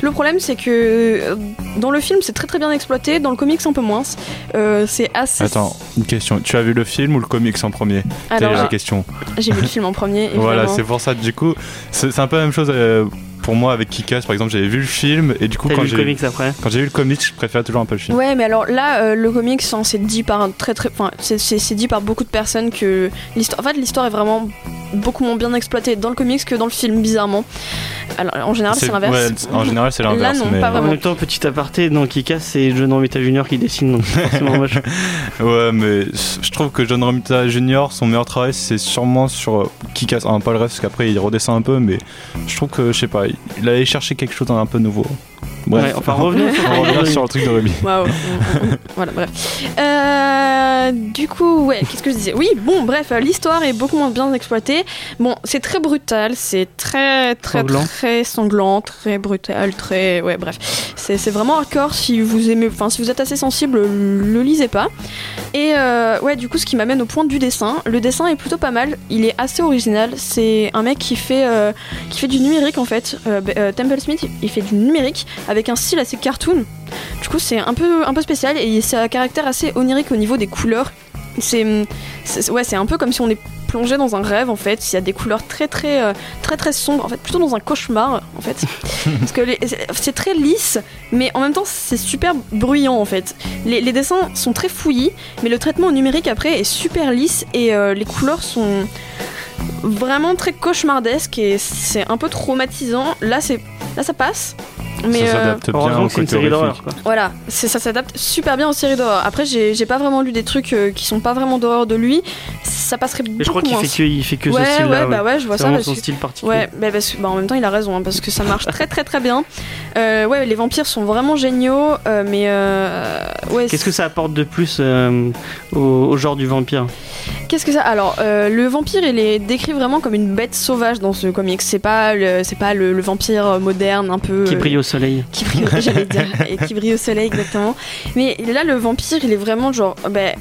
le problème, c'est que dans le film, c'est très très bien exploité, dans le comics, un peu moins. C'est assez. Attends, une question. Tu as vu le film ou le comics en premier? Alors, la j'ai- question. j'ai vu le film en premier. Voilà, c'est pour ça. Du coup, c'est un peu la même chose pour moi avec Kikas par exemple j'avais vu le film et du coup quand lu le j'ai comics après? Quand j'ai vu le comics je préfère toujours un peu le film. Ouais, mais alors là, euh, le comics, hein, c'est dit par un très très, enfin, c'est- dit par beaucoup de personnes que l'histoire, en fait, l'histoire est vraiment beaucoup moins bien exploitée dans le comics que dans le film, bizarrement. Alors, en général, c'est l'inverse. ouais, en général c'est l'inverse Là, non, mais pas En même temps, petit aparté, dans Kikas, c'est John Romita Jr. qui dessine, donc c'est forcément moche. ouais mais je trouve que John Romita Jr. son meilleur travail c'est sûrement sur Kikas hein, pas le reste parce qu'après il redescend un peu mais je trouve que je sais pas il allait chercher quelque chose d'un peu nouveau. Bref, Ouais, enfin, revenons sur- on revient sur le truc de Ruby. Waouh. voilà, bref. Euh, du coup, ouais, qu'est-ce que je disais? Oui, bon, bref, euh, l'histoire est beaucoup moins bien exploitée. Bon, c'est très brutal, c'est très, très, Sanglant. très sanglant, très brutal, très. Ouais, bref. C'est vraiment hardcore. Si vous aimez, enfin, si vous êtes assez sensible, le lisez pas. Et euh, ouais, du coup, ce qui m'amène au point du dessin. Le dessin est plutôt pas mal. Il est assez original. C'est un mec qui fait, euh, qui fait du numérique en fait. Temple Smith, il fait du numérique avec un style assez cartoon. Du coup, c'est un peu, un peu spécial et c'est un caractère assez onirique au niveau des couleurs. C'est, ouais, c'est un peu comme si on est plongé dans un rêve en fait. Il y a des couleurs très très euh, très très sombres. En fait, plutôt dans un cauchemar en fait. Parce que c'est- c'est très lisse, mais en même temps c'est super bruyant en fait. Les, les dessins sont très fouillis, mais le traitement numérique après est super lisse et euh, les couleurs sont vraiment très cauchemardesques et c'est un peu traumatisant. Là, c'est là ça passe. Mais ça euh, s'adapte bien une côté série d'horreur, quoi. voilà, ça s'adapte super bien aux séries d'horreur. Après, j'ai pas vraiment lu des trucs euh, qui sont pas vraiment d'horreur de lui. Ça passerait beaucoup Mais je crois qu'il fait que, il fait que ouais, ce style-là. ouais, bah ouais, je vois ça. Parce son que... style particulier. Ouais, bah parce que, bah en même temps, il a raison, hein, parce que ça marche très très très bien. Euh, ouais, les vampires sont vraiment géniaux, euh, mais euh, ouais. Qu'est-ce que ça apporte de plus euh, au, au genre du vampire? Qu'est-ce que ça Alors, euh, le vampire, il est décrit vraiment comme une bête sauvage dans ce comics. C'est pas le, c'est pas le, le vampire moderne, un peu. Qui euh, brille au soleil qui brille, j'allais dire, et qui brille au soleil exactement. Mais là, le vampire, il est vraiment genre, ben,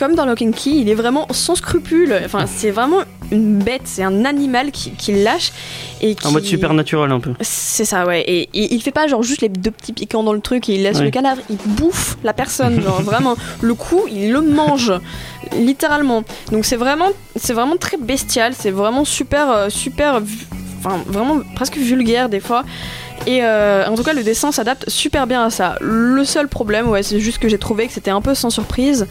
comme dans Lock and Key, il est vraiment sans scrupule. Enfin, c'est vraiment une bête, c'est un animal qui, qui lâche et qui. En mode supernatural un peu. C'est ça, ouais. Et, et il fait pas genre juste les deux petits piquants dans le truc et il laisse Ouais. le cadavre. Il bouffe la personne, genre vraiment. Le coup, il le mange, littéralement. Donc c'est vraiment, c'est vraiment très bestial. C'est vraiment super, euh, super, enfin vraiment presque vulgaire des fois. Et euh, en tout cas, le dessin s'adapte super bien à ça. Le seul problème, ouais, c'est juste que j'ai trouvé que c'était un peu sans surprise.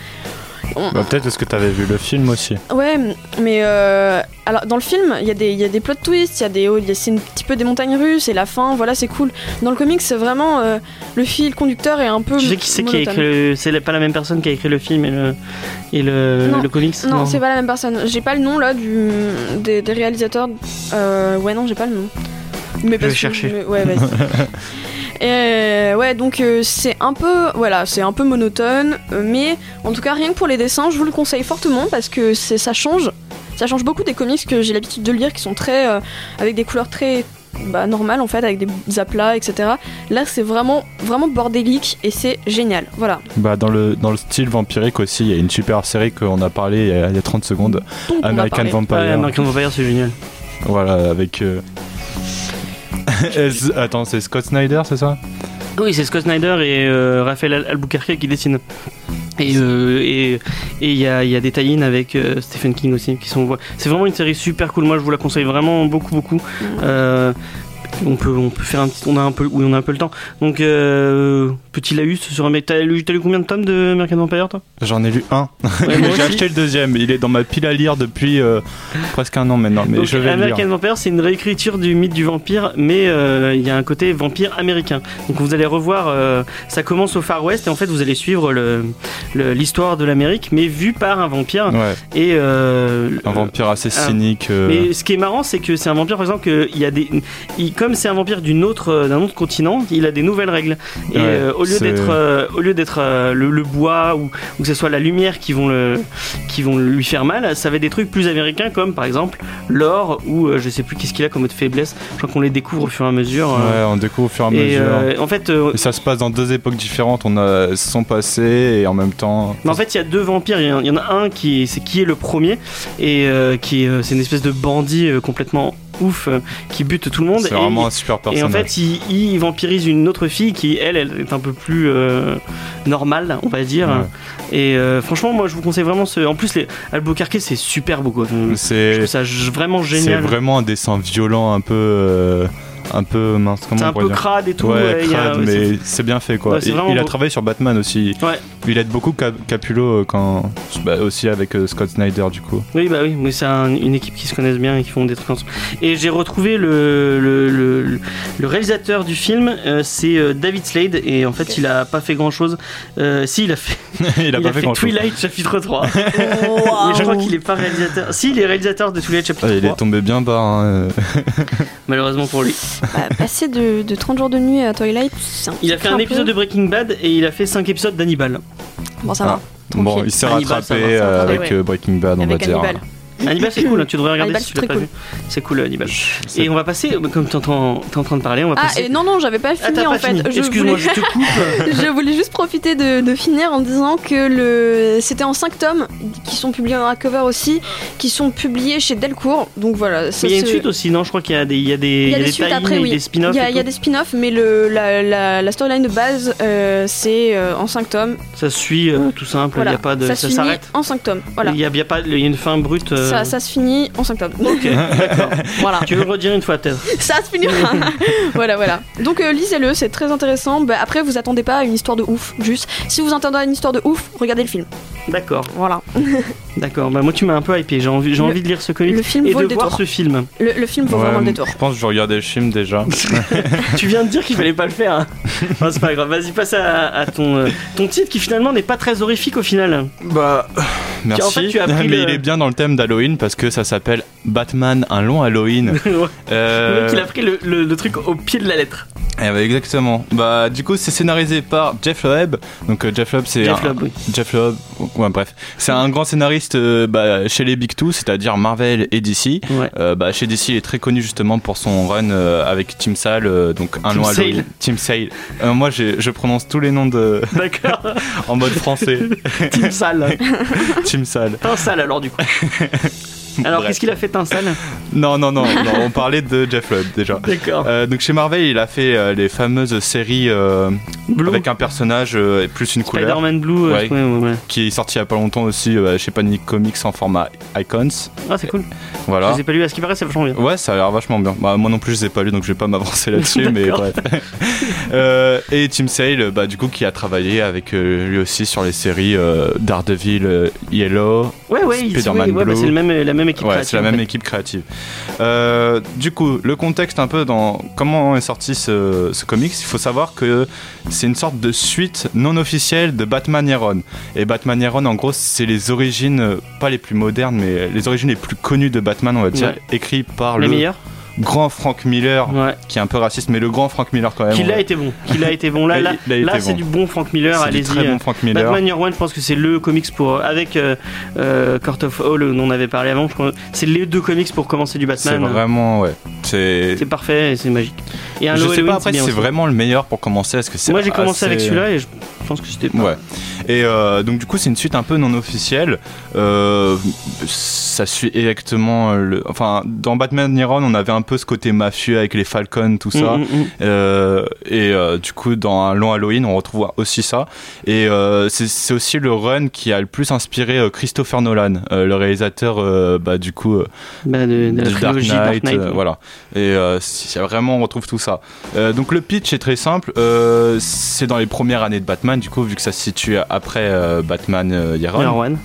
On- Bah, peut-être parce que t'avais vu le film aussi. Ouais, mais euh, alors dans le film, il y, a des- il y a des plot twists, il y a des, il y a- c'est un petit peu des montagnes russes et la fin, voilà, c'est cool. Dans le comic, c'est vraiment euh, le fil conducteur est un peu. Tu sais qui c'est qui a écrit le... C'est pas la même personne qui a écrit le film et le, et le, Non. le comics? Non, c'est pas la même personne. J'ai pas le nom là du des, des réalisateurs. Euh, ouais, non, j'ai pas le nom. Mais parce vais que- chercher. mais- ouais, vas-y. Et ouais, donc euh, c'est un peu, voilà, c'est un peu monotone, euh, mais en tout cas rien que pour les dessins, je vous le conseille fortement parce que c'est, ça change, ça change beaucoup des comics que j'ai l'habitude de lire qui sont très, euh, avec des couleurs très bah, normales en fait, avec des aplats, etc. Là, c'est vraiment, vraiment bordélique et c'est génial. Voilà. Bah, dans, le, dans le style vampirique aussi, il y a une super série qu'on a parlé il y a, il y a 30 secondes, Donc, American. Vampire. Ouais, American Vampire, c'est génial. Voilà, avec. euh, Attends, c'est Scott Snyder, c'est ça? Oui, c'est Scott Snyder et euh, Raphaël Al- Albuquerque qui dessinent. Et euh, et et il y a, il y a des tie avec euh, Stephen King aussi qui sont. C'est vraiment une série super cool. Moi, je vous la conseille vraiment beaucoup, beaucoup. Euh, on peut, on peut faire un petit, on a un peu, oui, on a un peu le temps. Donc, euh, petit laïus sur un mec. T'as lu, t'as lu combien de tomes de American Vampire, toi? J'en ai lu un. Ouais, J'ai acheté le deuxième. Il est dans ma pile à lire depuis euh, presque un an maintenant. Mais Donc, je vais le American lire. Vampire, c'est une réécriture du mythe du vampire, mais euh, il y a un côté vampire américain. Donc vous allez revoir, ça commence au Far West et en fait vous allez suivre le- le- l'histoire de l'Amérique, mais vue par un vampire. Ouais, Et un vampire assez cynique. Mais ce qui est marrant, c'est que c'est un vampire, par exemple, que il y a des, il- comme c'est un vampire d'une autre, euh, d'un autre continent, il a des nouvelles règles. Et Ouais, euh, au lieu d'être, euh, au lieu d'être euh, le, le bois ou, ou que ce soit la lumière qui vont le, qui vont lui faire mal, ça va être des trucs plus américains, comme par exemple l'or ou euh, je sais plus qu'est-ce qu'il a comme autre faiblesse. Je crois qu'on les découvre au fur et à mesure. euh, Ouais, on découvre au fur et à et mesure. euh, en fait, euh, Et ça se passe dans deux époques différentes. On a son passé et en même temps. Mais en fait, il y a deux vampires. Il y en- il y en a un qui est, c'est qui est le premier et euh, qui est, euh, c'est une espèce de bandit euh, complètement ouf euh, qui bute tout le monde. C'est Et vraiment il- un super Et personnage. en fait, il, il vampirise une autre fille qui, elle, elle est un peu plus euh, normale, on va dire. Ouais. Et euh, franchement, moi, je vous conseille vraiment ce. En plus, les Albuquerque, c'est super beau, quoi. Je c'est trouve ça vraiment c'est génial. vraiment un dessin violent, un peu. Un peu mince. Comment on un peu dire crade et tout. Ouais, il a- crade, ouais, mais c'est bien fait quoi. Ouais, vraiment il a travaillé sur Batman aussi. Il aide beaucoup Cap- Capullo euh, quand bah, aussi avec euh, Scott Snyder du coup. Oui, bah oui, mais c'est un- une équipe qui se connaissent bien et qui font des trucs ensemble. Et j'ai retrouvé le, le, le- le réalisateur du film, euh, c'est euh, David Slade, et en fait, il a pas fait grand chose. si, il a fait, il a pas fait grand chose. Twilight chapitre 3. Waouh. Mais je crois qu'il est pas réalisateur. Si, il est réalisateur de Twilight chapitre il 3, est tombé bien bas. hein, malheureusement pour lui. Bah, passer de, de 30 jours de nuit à Twilight, c'est un Il a fait un épisode de Breaking Bad et il a fait 5 épisodes d'Hannibal. Bon, ça Ah. va. Bon, Tranquille. il s'est Hannibal, rattrapé va, euh, va, avec ouais. euh, Breaking Bad, on Avec va dire. Hannibal. Hannibal, c'est cool, hein, tu devrais regarder Hannibal, si tu c'est l'as pas cool. vu. C'est cool, Hannibal. Et on va passer, comme tu t'es en train de parler, on va Ah, passer. et non, non, j'avais pas Ah, fini en pas fait. Excuse-moi, voulais- je te coupe. Je voulais juste profiter de, de finir en disant que le c'était en 5 tomes qui sont publiés en hardcover aussi, qui sont publiés chez Delcourt. Donc voilà. ça Mais il y a une suite aussi, non? Je crois qu'il y a des, il y a des, Il y a des des suites tie-ins après, et oui. des spin-offs. Il y a, et il y a tout. des spin-offs, mais le, la, la, la storyline de base, euh, c'est euh, en 5 tomes. Ça suit euh, tout simple, il Voilà. y a pas de, ça s'arrête. en 5 tomes. Voilà. Il y a, il y a pas, il y a une fin brute. Euh, Ça, ça se finit en 5 tomes. Ok, d'accord. voilà. Tu veux le redire une fois peut-être? Ça se finit. voilà, voilà. Donc euh, lisez-le, c'est très intéressant. Bah, après, vous attendez pas à une histoire de ouf. Juste, si vous attendez à une histoire de ouf, regardez le film. D'accord, Voilà. d'accord. Bah moi tu m'as un peu hypé. J'ai envie, j'ai Le- envie de lire ce comic le film et vaut de le voir détour. ce film. Le, le film vaut Ouais, vraiment le détour. Je pense que je regardais le film déjà. tu viens de dire qu'il fallait pas le faire. hein. Bon, c'est pas grave. Vas-y, passe à, à ton, euh, ton titre qui finalement n'est pas très horrifique au final. Bah, merci. En fait, tu as pris Mais le- il est bien dans le thème d'Halloween parce que ça s'appelle Batman, un long Halloween. Ouais. Euh, Le mec il a pris le, le- le truc au pied de la lettre. Eh bah, exactement. Bah, du coup, c'est scénarisé par Jeff Loeb. Donc, euh, Jeff Loeb, c'est Jeff un- Loeb, oui. Jeff Loeb, ouais, bref, c'est un grand scénariste euh, bah, chez les Big Two, c'est-à-dire Marvel et DC. Ouais. Euh, bah, chez DC, il est très connu justement pour son run avec Team Sale, donc un Team Sale. Team Sale. Moi, je prononce tous les noms de D'accord. en mode français. Team sale. Team Sale. Teint sale alors du coup. Alors qu'est-ce qu'il a fait Teint sale Non, non, non, non, on parlait de Jeff Loeb déjà. D'accord. Euh, donc chez Marvel, il a fait euh, les fameuses séries euh, avec un personnage et plus une couleur, Spider-Man Blue. Ouais. ouais, ouais, ouais. qui est sorti il y a pas longtemps aussi chez Panini Comics en format Icons. Ah c'est cool. Voilà. Je les ai pas lu. À ce qui paraît, c'est vachement bien. Ouais, ça a l'air vachement bien. Bah, moi non plus, je les ai pas lus, donc je vais pas m'avancer là-dessus, mais bref. Et Tim Sale, bah, du coup, qui a travaillé avec lui aussi sur les séries Daredevil, Yellow. Ouais, ouais. Spider-Man ouais, bah, c'est même, la même équipe. Ouais, créative, c'est la en même fait. équipe créative. Euh, du coup, le contexte un peu dans comment est sorti ce, ce comics, il faut savoir que c'est une sorte de suite non officielle de Batman Yaron. Et Batman Yaron, en gros, c'est les origines, pas les plus modernes, mais les origines les plus connues de Batman, on va dire, Ouais. écrites par Les le meilleurs. Grand Frank Miller, Ouais. qui est un peu raciste, mais le grand Frank Miller quand même. Qu'il on a été bon. Qu'il a été bon. Là, c'est bon. du bon Frank Miller. C'est Allez-y. très euh, bon Frank Miller. Batman Year One, je pense que c'est le comics pour avec euh, euh, Court of Hall dont on avait parlé avant. C'est les deux comics pour commencer du C'est Batman. vraiment, ouais. C'est. C'est parfait et c'est magique. Et un Je sais pas après si c'est vraiment le meilleur pour commencer. Est-ce que c'est Moi j'ai commencé assez- avec celui-là et je pense que c'était pas. Ouais. Et euh, donc du coup c'est une suite un peu non officielle. Euh, ça suit exactement le. Enfin dans Batman Neron on avait un peu ce côté mafieux avec les Falcons tout ça. Mm, mm, mm. Euh, et euh, du coup dans un long Halloween on retrouve aussi ça. Et euh, c'est aussi le run qui a le plus inspiré euh, Christopher Nolan, euh, le réalisateur euh, bah, du coup euh, Bah, de, de la Dark Knight. euh, voilà. Et euh, c'est- vraiment, on retrouve tout ça. Euh, donc le pitch est très simple. Euh, c'est dans les premières années de Batman, du coup, vu que ça se situe après euh, Batman euh, Yaron. Year One.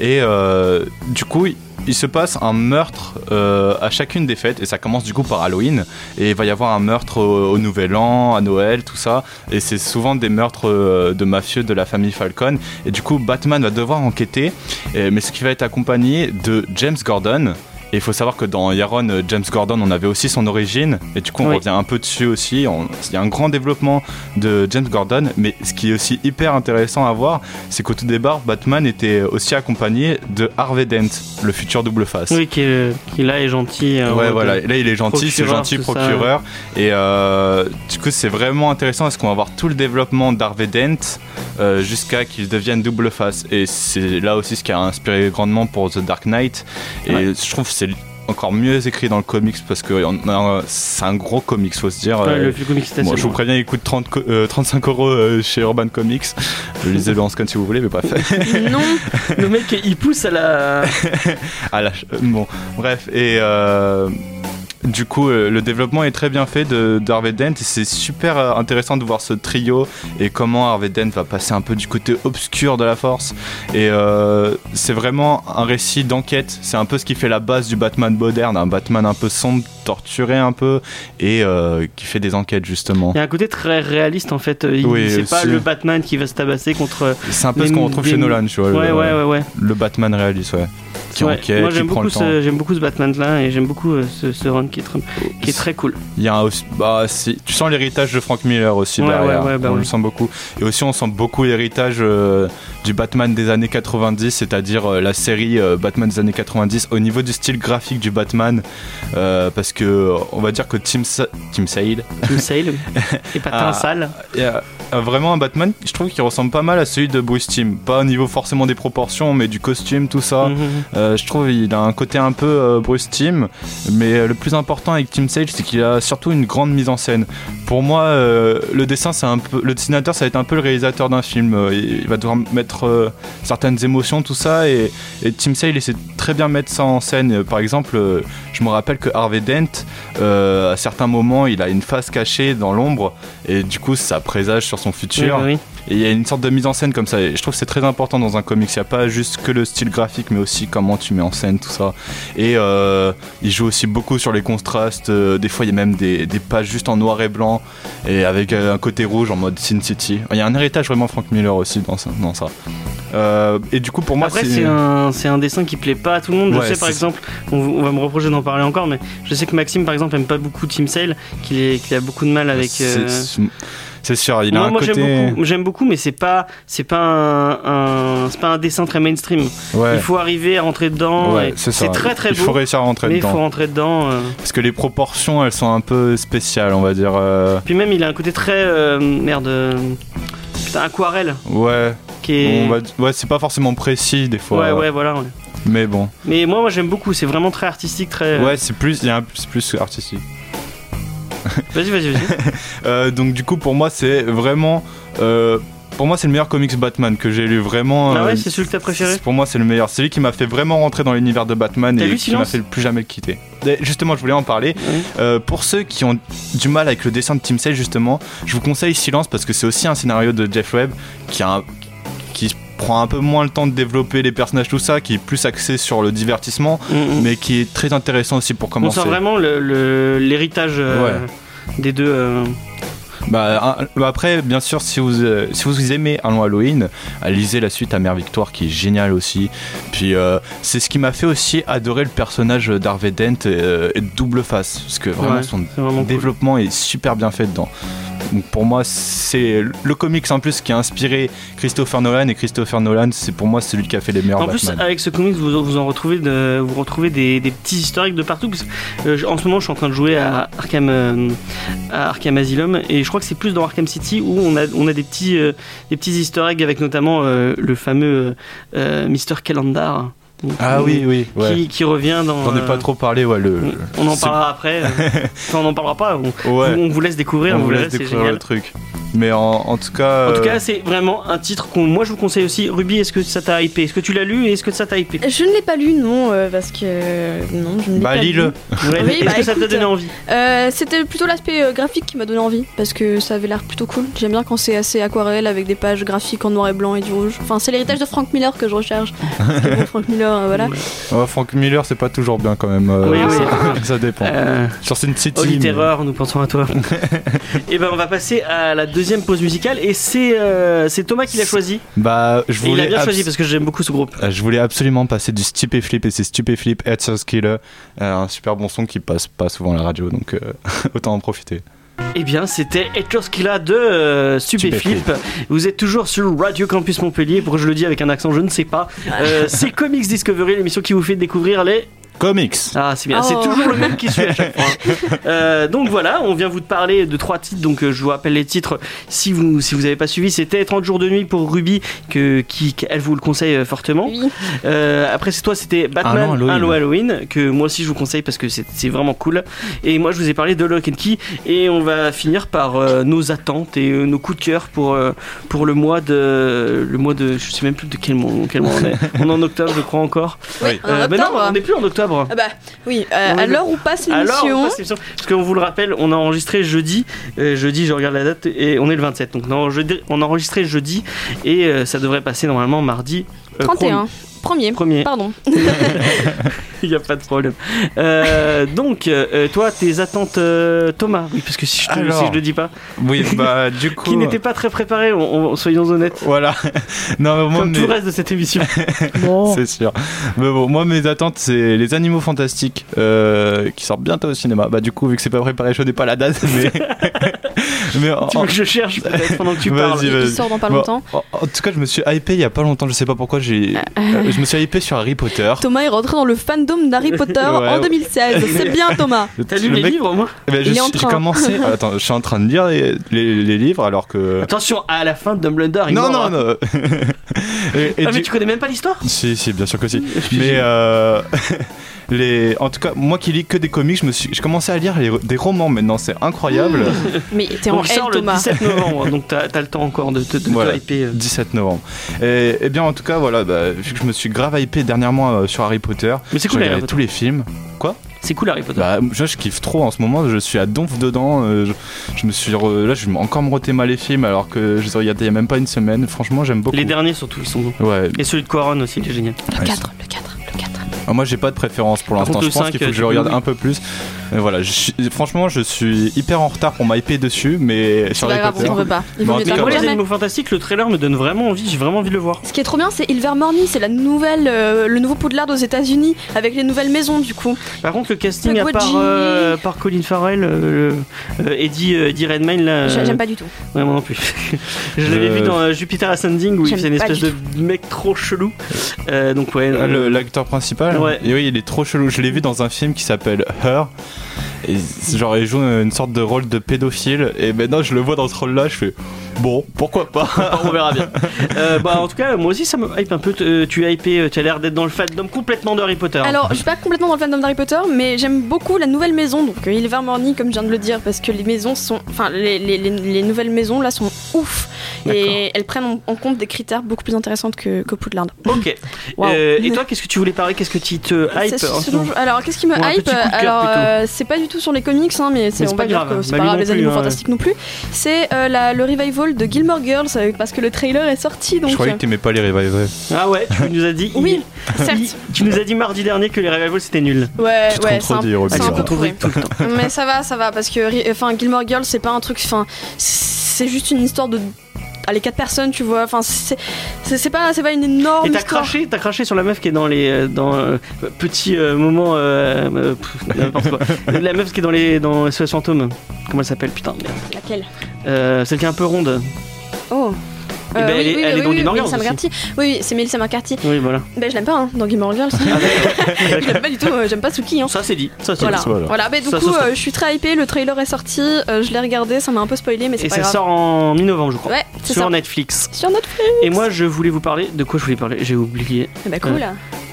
Et euh, du coup, il- il se passe un meurtre euh, à chacune des fêtes, et ça commence du coup par Halloween. Et il va y avoir un meurtre au, au Nouvel An, à Noël, tout ça. Et c'est souvent des meurtres euh, de mafieux de la famille Falcon. Et du coup, Batman va devoir enquêter, et- mais ce qui va être accompagné de James Gordon. Et il faut savoir que dans Yaron, euh, James Gordon, on avait aussi son origine, et du coup on Oui. revient un peu dessus aussi. On- Il y a un grand développement de James Gordon, mais ce qui est aussi hyper intéressant à voir, c'est qu'au tout départ, Batman était aussi accompagné de Harvey Dent, le futur double face. Oui, qui, est, qui là est gentil. euh, Ouais, voilà. là, il est gentil, c'est gentil ça. procureur. Et euh, du coup, c'est vraiment intéressant parce qu'on va voir tout le développement d'Harvey Dent euh, jusqu'à qu'il devienne double face. Et c'est là aussi ce qui a inspiré grandement pour The Dark Knight. Et Ouais. je trouve que c'est encore mieux écrit dans le comics parce que c'est un gros comics, faut se dire. Ouais, Euh, le film comics Bon, je vous préviens, il coûte 30 co- euh, 35 euros euh, chez Urban Comics. Lisez-le en scan si vous voulez, mais bref. non, Le mec il pousse à la. Ah, la euh, bon, bref, et, euh, du coup, euh, le développement est très bien fait de, d'Harvey Dent et c'est super euh, intéressant de voir ce trio et comment Harvey Dent va passer un peu du côté obscur de la force. Et euh, c'est vraiment un récit d'enquête. C'est un peu ce qui fait la base du Batman moderne, un Batman un peu sombre, torturé un peu et euh, qui fait des enquêtes justement. Il y a un côté très réaliste en fait. Il- Oui, c'est pas le Batman qui va se tabasser contre. C'est un peu Les- ce qu'on retrouve chez Nolan, tu vois. Ouais, le, ouais, ouais, ouais. le Batman réaliste, ouais. Qui Ouais. enquête, Moi j'aime beaucoup, ce, j'aime beaucoup ce Batman là et j'aime beaucoup euh, ce, ce run qui est, très, qui est très cool. Il y a un bah, tu sens l'héritage de Frank Miller aussi Ouais, derrière. ouais, bah on le sent beaucoup. Et aussi, on sent beaucoup l'héritage euh, du Batman des années 90, c'est-à-dire euh, la série Batman des années 90 au niveau du style graphique du Batman. parce que on va dire que Tim, Sa- Tim Sale Tim Sale et patin Ah. sale. vraiment un Batman, je trouve qu'il ressemble pas mal à celui de Bruce Timm. Pas au niveau forcément des proportions, mais du costume, tout ça. Mhm. Euh, je trouve il a un côté un peu euh, Bruce Timm, mais euh, le plus important avec Tim Sale, c'est qu'il a surtout une grande mise en scène. Pour moi, le dessin, c'est un peu, le dessinateur, ça va être un peu le réalisateur d'un film. Il va devoir mettre certaines émotions, tout ça, et, et Tim Sale essaie très bien mettre ça en scène. Par exemple, je me rappelle que Harvey Dent, à certains moments, il a une face cachée dans l'ombre, et du coup, ça présage sur son futur. Oui. Et il y a une sorte de mise en scène comme ça. Et je trouve que c'est très important dans un comics. Il n'y a pas juste que le style graphique, mais aussi comment tu mets en scène tout ça. Et euh, il joue aussi beaucoup sur les contrastes. Euh, des fois, il y a même des, des pages juste en noir et blanc et avec euh, un côté rouge en mode Sin City. Il y a un héritage vraiment Frank Miller aussi dans ça. Dans ça. Euh, et du coup, pour moi, Après, c'est un, c'est un dessin qui plaît pas à tout le monde. Ouais, je sais par exemple, on, on va me reprocher d'en parler encore, mais je sais que Maxime par exemple aime pas beaucoup Tim Sale, qu'il a beaucoup de mal avec. euh, C'est- C'est sûr, il a moi, un moi, côté. j'aime beaucoup, j'aime beaucoup, mais c'est pas, c'est pas un, un- c'est pas un dessin très mainstream. Ouais. Il faut arriver à rentrer dedans. Ouais, c'est ça. très très Il faut beau, réussir à rentrer mais il dedans. faut rentrer dedans. euh. Parce que les proportions, elles sont un peu spéciales, on va dire. euh, Puis même, il a un côté très euh, merde, putain, aquarelle, Ouais, qui est. va... ouais c'est pas forcément précis des fois. Ouais, ouais, voilà. ouais. Mais bon. Mais moi, moi, j'aime beaucoup. C'est vraiment très artistique, très. Ouais, c'est plus, il y a un- c'est plus artistique. Vas-y, vas-y, vas-y. Euh, donc du coup, pour moi, c'est vraiment, euh, pour moi, c'est le meilleur comics Batman que j'ai lu. Vraiment. ah euh, ouais, c'est celui que t'as préféré. Pour moi, c'est le meilleur. C'est lui qui m'a fait vraiment rentrer dans l'univers de Batman et qui m'a fait le plus jamais le quitter. Et Justement, je voulais en parler. Euh, pour ceux qui ont du mal avec le dessin de Tim Sale, justement, je vous conseille Silence parce que c'est aussi un scénario de Jeff Webb qui a un- prend un peu moins le temps de développer les personnages, tout ça, qui est plus axé sur le divertissement, Mm, mm. mais qui est très intéressant aussi pour On commencer. sent vraiment le- le- l'héritage euh, des deux. euh, Bah, un- bah après, bien sûr, si vous, euh, si vous aimez un long Halloween, euh, lisez la suite à Mère Victoire qui est géniale aussi. Puis euh, c'est ce qui m'a fait aussi adorer le personnage d'Harvey Dent euh, et de Double Face, parce que vraiment Ouais, son cool. développement est super bien fait dedans. Donc pour moi, c'est le comics en plus qui a inspiré Christopher Nolan et Christopher Nolan, c'est pour moi celui qui a fait les meilleurs En plus, Batman. avec ce comics, vous, vous en retrouvez, de, vous retrouvez des, des petits historiques de partout. Parce que, euh, en ce moment, je suis en train de jouer à Arkham, euh, à Arkham Asylum, et je crois que c'est plus dans Arkham City où on a, on a des petits, euh, des petits Easter eggs avec notamment le fameux Mr. Calendar. Ah oui, oui, ouais. Qui, qui revient dans. J'en ai pas euh, trop parlé, ouais. Le, On en parlera après. Enfin, on n'en parlera pas. On, Ouais. on vous laisse découvrir. on vous laisse c'est découvrir génial. le truc. Mais en, en tout cas. En tout euh, cas, c'est vraiment un titre qu'on moi je vous conseille aussi. Ruby, est-ce que ça t'a hypé? Est-ce que tu l'as lu et est-ce que ça t'a hypé? Je ne l'ai pas lu, non, euh, parce que. non, je ne l'ai Bah, pas lu. lis-le. Ouais, Oui, Est-ce bah, que ça t'a donné envie? Euh, C'était plutôt l'aspect euh, graphique qui m'a donné envie, parce que ça avait l'air plutôt cool. J'aime bien quand c'est assez aquarelle avec des pages graphiques en noir et blanc et du rouge. Enfin, c'est l'héritage de Frank Miller que je recherche. Bon, Frank Miller, euh, voilà. Ouais, Frank Miller, c'est pas toujours bien quand même. euh, Oui, oui. ça, ça dépend. Euh, Sur Sin City. Holy mais- Terror, nous pensons à toi. et ben on va passer à la deuxième pause musicale et c'est euh, c'est Thomas qui l'a choisi. Bah, je Et il voulais, a bien choisi parce que j'aime beaucoup ce groupe. euh, je voulais absolument passer du Stupéflip et c'est Stupéflip Headshot Killer. Euh, un super bon son qui passe pas souvent à la radio donc euh, autant en profiter. Eh bien, c'était Etroskilla de euh, Stupéflip. Vous êtes toujours sur Radio Campus Montpellier. Pourquoi je le dis avec un accent, je ne sais pas. Euh, c'est Comics Discovery, l'émission qui vous fait découvrir les Comics. Ah, c'est bien, Oh. c'est toujours le même qui suit à chaque fois. Euh, donc voilà, on vient vous parler de trois titres. Donc euh, je vous rappelle les titres. Si vous si vous avez pas suivi, c'était 30 jours de nuit pour Ruby, que qui elle vous le conseille euh, fortement. Oui. Euh, après c'est toi, c'était Batman Un Halloween. Halloween, que moi aussi je vous conseille parce que c'est c'est vraiment cool. Et moi je vous ai parlé de Lock and Key et on va finir par euh, nos attentes et euh, nos coups de cœur pour euh, pour le mois de le mois de je sais même plus de quel mois, quel mois on est. On est en octobre, je crois encore. Oui, en mais non, on n'est plus en octobre. Octobre. Ah bah oui, euh, à l'heure où passe l'émission. parce qu'on vous le rappelle, on a enregistré jeudi. Euh, jeudi, je regarde la date et on est le 27. Donc, on a enregistré jeudi et euh, ça devrait passer normalement mardi. euh, 31. Premier. Premier. Pardon. Il n'y a pas de problème. Euh, donc, euh, toi, tes attentes, euh, Thomas, oui, parce que si je, te, Alors. si je le dis pas, Oui, bah du coup. qui n'était pas très préparé, on- on- soyons honnêtes, Voilà. non, mais moi, comme tout le reste de cette émission. C'est sûr. Mais bon, moi, mes attentes, c'est les animaux fantastiques euh, qui sortent bientôt au cinéma. Bah, du coup, vu que c'est pas préparé, je n'ai pas la date, mais. Mais en, tu veux que je cherche peut-être pendant que tu parles vas-y. Il sort dans pas Bon, longtemps. en, en tout cas, je me suis hypé il y a pas longtemps, je sais pas pourquoi, j'ai. euh, je me suis hypé sur Harry Potter. Thomas est rentré dans le fandom d'Harry Potter Ouais. en 2016. C'est bien, Thomas. T'as lu Le les mec- livres, moi Eh ben, je J'ai train. commencé. Attends, je suis en train de lire les, les- les livres alors que. Attention, à la fin, Dumbledore, il Non, non, hein. non. et, et Ah, mais du- tu connais même pas l'histoire? Si, si, bien sûr que si. Mais euh, les, en tout cas, moi qui lis que des comics, je me suis, je commençais à lire les- des romans maintenant, c'est incroyable. Mais t'es en Donc, il sort le Thomas. 17 novembre, donc t'as as le temps encore de te, de Voilà. hyper, euh. 17 novembre. Et, et bien en tout cas, voilà, bah, vu que je me suis grave hypé dernièrement euh, sur Harry Potter, Mais c'est j'ai cool, Harry regardé Potter. tous les films. C'est cool Harry Potter. Bah, je, je kiffe trop en ce moment, je suis à donf dedans. euh, je, je me suis re- là, je vais encore me retéma les films alors que je les ai regardés il y a même pas une semaine. Franchement, j'aime beaucoup. Les derniers surtout, ils sont bons. Ouais. Et celui de Quaron aussi, il est génial. Le Ouais, 4, le 4, le 4. Ah, moi j'ai pas de préférence pour l'instant, je pense 5, qu'il faut que je peux regarde oui. un peu plus. Et voilà, je suis- franchement je suis hyper en retard pour m'hyper dessus, mais sur pas Harry grave, Potter. on veut pas. Il Bon, en tout tard que les jamais. animaux fantastiques, le trailer me donne vraiment envie, j'ai vraiment envie de le voir. Ce qui est trop bien, c'est Ilvermorny, c'est la nouvelle, euh, le nouveau Poudlard aux États-Unis avec les nouvelles maisons du coup. Par contre, le casting, à part, euh, par Colin Farrell, euh, euh, Eddie, euh, Eddie Redmayne, là. J'a- euh, J'aime pas du tout. Ouais, moi non plus. je l'avais vu dans euh, Jupiter Ascending où il J'aime faisait une pas espèce du de mec trop chelou. Euh, donc, ouais. Ah, euh, le- L'acteur principal Ouais. Et oui, il est trop chelou. Je l'ai vu dans un film qui s'appelle Her. Genre, il joue une sorte de rôle de pédophile. Et maintenant, je le vois dans ce rôle-là, je fais bon, pourquoi pas on verra bien. Euh, bah, en tout cas, moi aussi, ça me hype un peu. Euh, Tu es hypé, euh, tu as l'air d'être dans le fandom complètement de Harry Potter. Alors, je suis pas complètement dans le fandom d'Harry Potter, mais j'aime beaucoup la nouvelle maison, donc Ilvermorny, comme je viens de le dire, parce que les maisons sont. Enfin, les, les- les- les nouvelles maisons là sont ouf. Et elles prennent en, en compte des critères beaucoup plus intéressants que, que Poudlard. Ok. Waouh. Euh, et toi, qu'est-ce que tu voulais parler? Qu'est-ce que tu te hype ce ce dont Alors, qu'est-ce qui me hype? Alors, euh, c'est pas du tout sur les comics, hein, mais, c'est- on pas va dire grave, que c'est pas grave, les animaux hein. fantastiques non plus. C'est euh, le revival de Gilmore Girls, euh, parce que le trailer est sorti, donc. Je croyais que t'aimais pas les revivals. Ah ouais, tu nous as dit. Oui, il- certes. il- tu nous as dit mardi dernier que les revivals c'était nul. Ouais, Tu te ouais, c'est un, Ah, peu pourri. tout le temps. Mais ça va, ça va, parce que enfin, Gilmore Girls, c'est pas un truc. Enfin, c'est juste une histoire de. Allez, quatre personnes, tu vois. Enfin, c'est pas, pas une énorme Et t'as craché, t'as craché sur la meuf qui est dans les euh, dans euh, petits euh, moments euh, euh, pff, n'importe quoi. la meuf qui est dans les dans SOS fantôme. Comment elle s'appelle Putain. Laquelle? Euh, celle qui est un peu ronde. Oh. Eh ben, elle est- elle est dans Gilmore Girls Melissa aussi. McCarthy. Oui, oui, c'est Melissa McCarthy. Oui, voilà. Ben, je l'aime pas, hein, dans Gilmore Girls. je l'aime pas du tout, euh, j'aime pas Suki. Hein. Ça c'est dit. Ça c'est Voilà, dit. Voilà. voilà. Ben, du Ça, coup, ça, ça. euh, je suis très hypée, le trailer est sorti, euh, je l'ai regardé, ça m'a un peu spoilé, mais c'est Et pas ça grave. sort en mi-novembre, je crois. Ouais, sur ça. Netflix. Sur Netflix. Et moi, je voulais vous parler. De quoi je voulais parler? J'ai oublié. Eh ben, cool.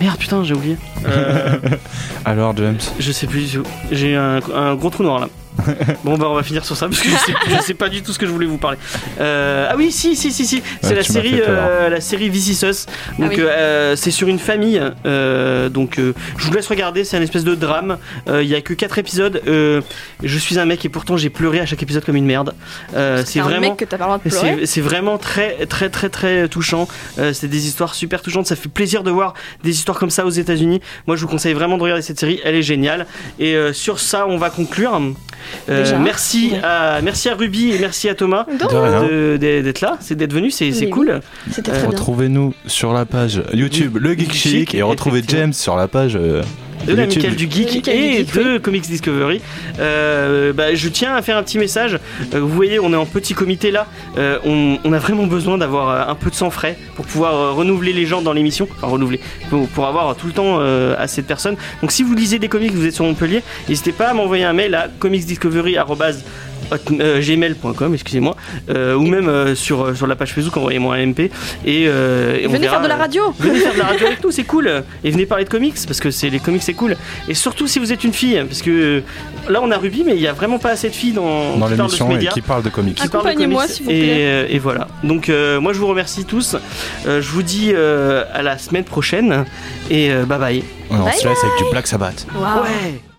Merde, putain, j'ai oublié. Euh, Alors, James je sais plus du tout. J'ai un, un gros trou noir là. Bon, bah, on va finir sur ça parce que je sais, je sais pas du tout ce que je voulais vous parler. Euh, ah oui, si, si, si, si. C'est Ouais, la série, euh, la série This Is Us. Donc, Ah oui. euh, c'est sur une famille. euh, donc, euh, je vous laisse regarder. C'est un espèce de drame. Euh, Il y a que 4 épisodes. Euh, je suis un mec et pourtant j'ai pleuré à chaque épisode comme une merde. Euh, c'est vraiment. C'est c'est vraiment très très très très touchant. Euh, c'est des histoires super touchantes. Ça fait plaisir de voir des histoires comme ça aux États-Unis. Moi, je vous conseille vraiment de regarder cette série. Elle est géniale. Et euh, sur ça, on va conclure. Euh, merci Ouais. à merci à Ruby et merci à Thomas d'être là. C'est d'être venu. C'est cool. Euh. Retrouvez-nous sur la page YouTube Le Geek Chic et retrouvez. James sur la page euh, de la. Michael du Geek et Geek, de Comics Discovery. Euh, bah, je tiens à faire un petit message. Euh, vous voyez, on est en petit comité là. Euh, on, on a vraiment besoin d'avoir euh, un peu de sang frais pour pouvoir euh, renouveler les gens dans l'émission. Enfin, renouveler. Pour, pour avoir tout le temps euh, assez de personnes. Donc, si vous lisez des comics, vous êtes sur Montpellier, n'hésitez pas à m'envoyer un mail à comicsdiscovery@ hot- euh, gmail.com, excusez-moi, euh, ou même euh, sur, euh, sur la page Facebook, envoyez-moi un MP. Et, euh, et on Venez verra, faire de la euh, radio Venez faire de la radio avec nous, c'est cool. Et venez parler de comics, parce que c'est les comics, c'est cool. Et surtout si vous êtes une fille, parce que euh, là on a Ruby, mais il y a vraiment pas assez de filles dans, Dans qui parlent de ce l'émission et qui parle de comics. parlent Accompagnez-moi, comics. s'il vous et, plaît. euh, et voilà. Donc euh, moi je vous remercie tous. Euh, je vous dis euh, à la semaine prochaine et euh, bye bye. On se laisse avec du Black Sabbath. Waouh. Ouais.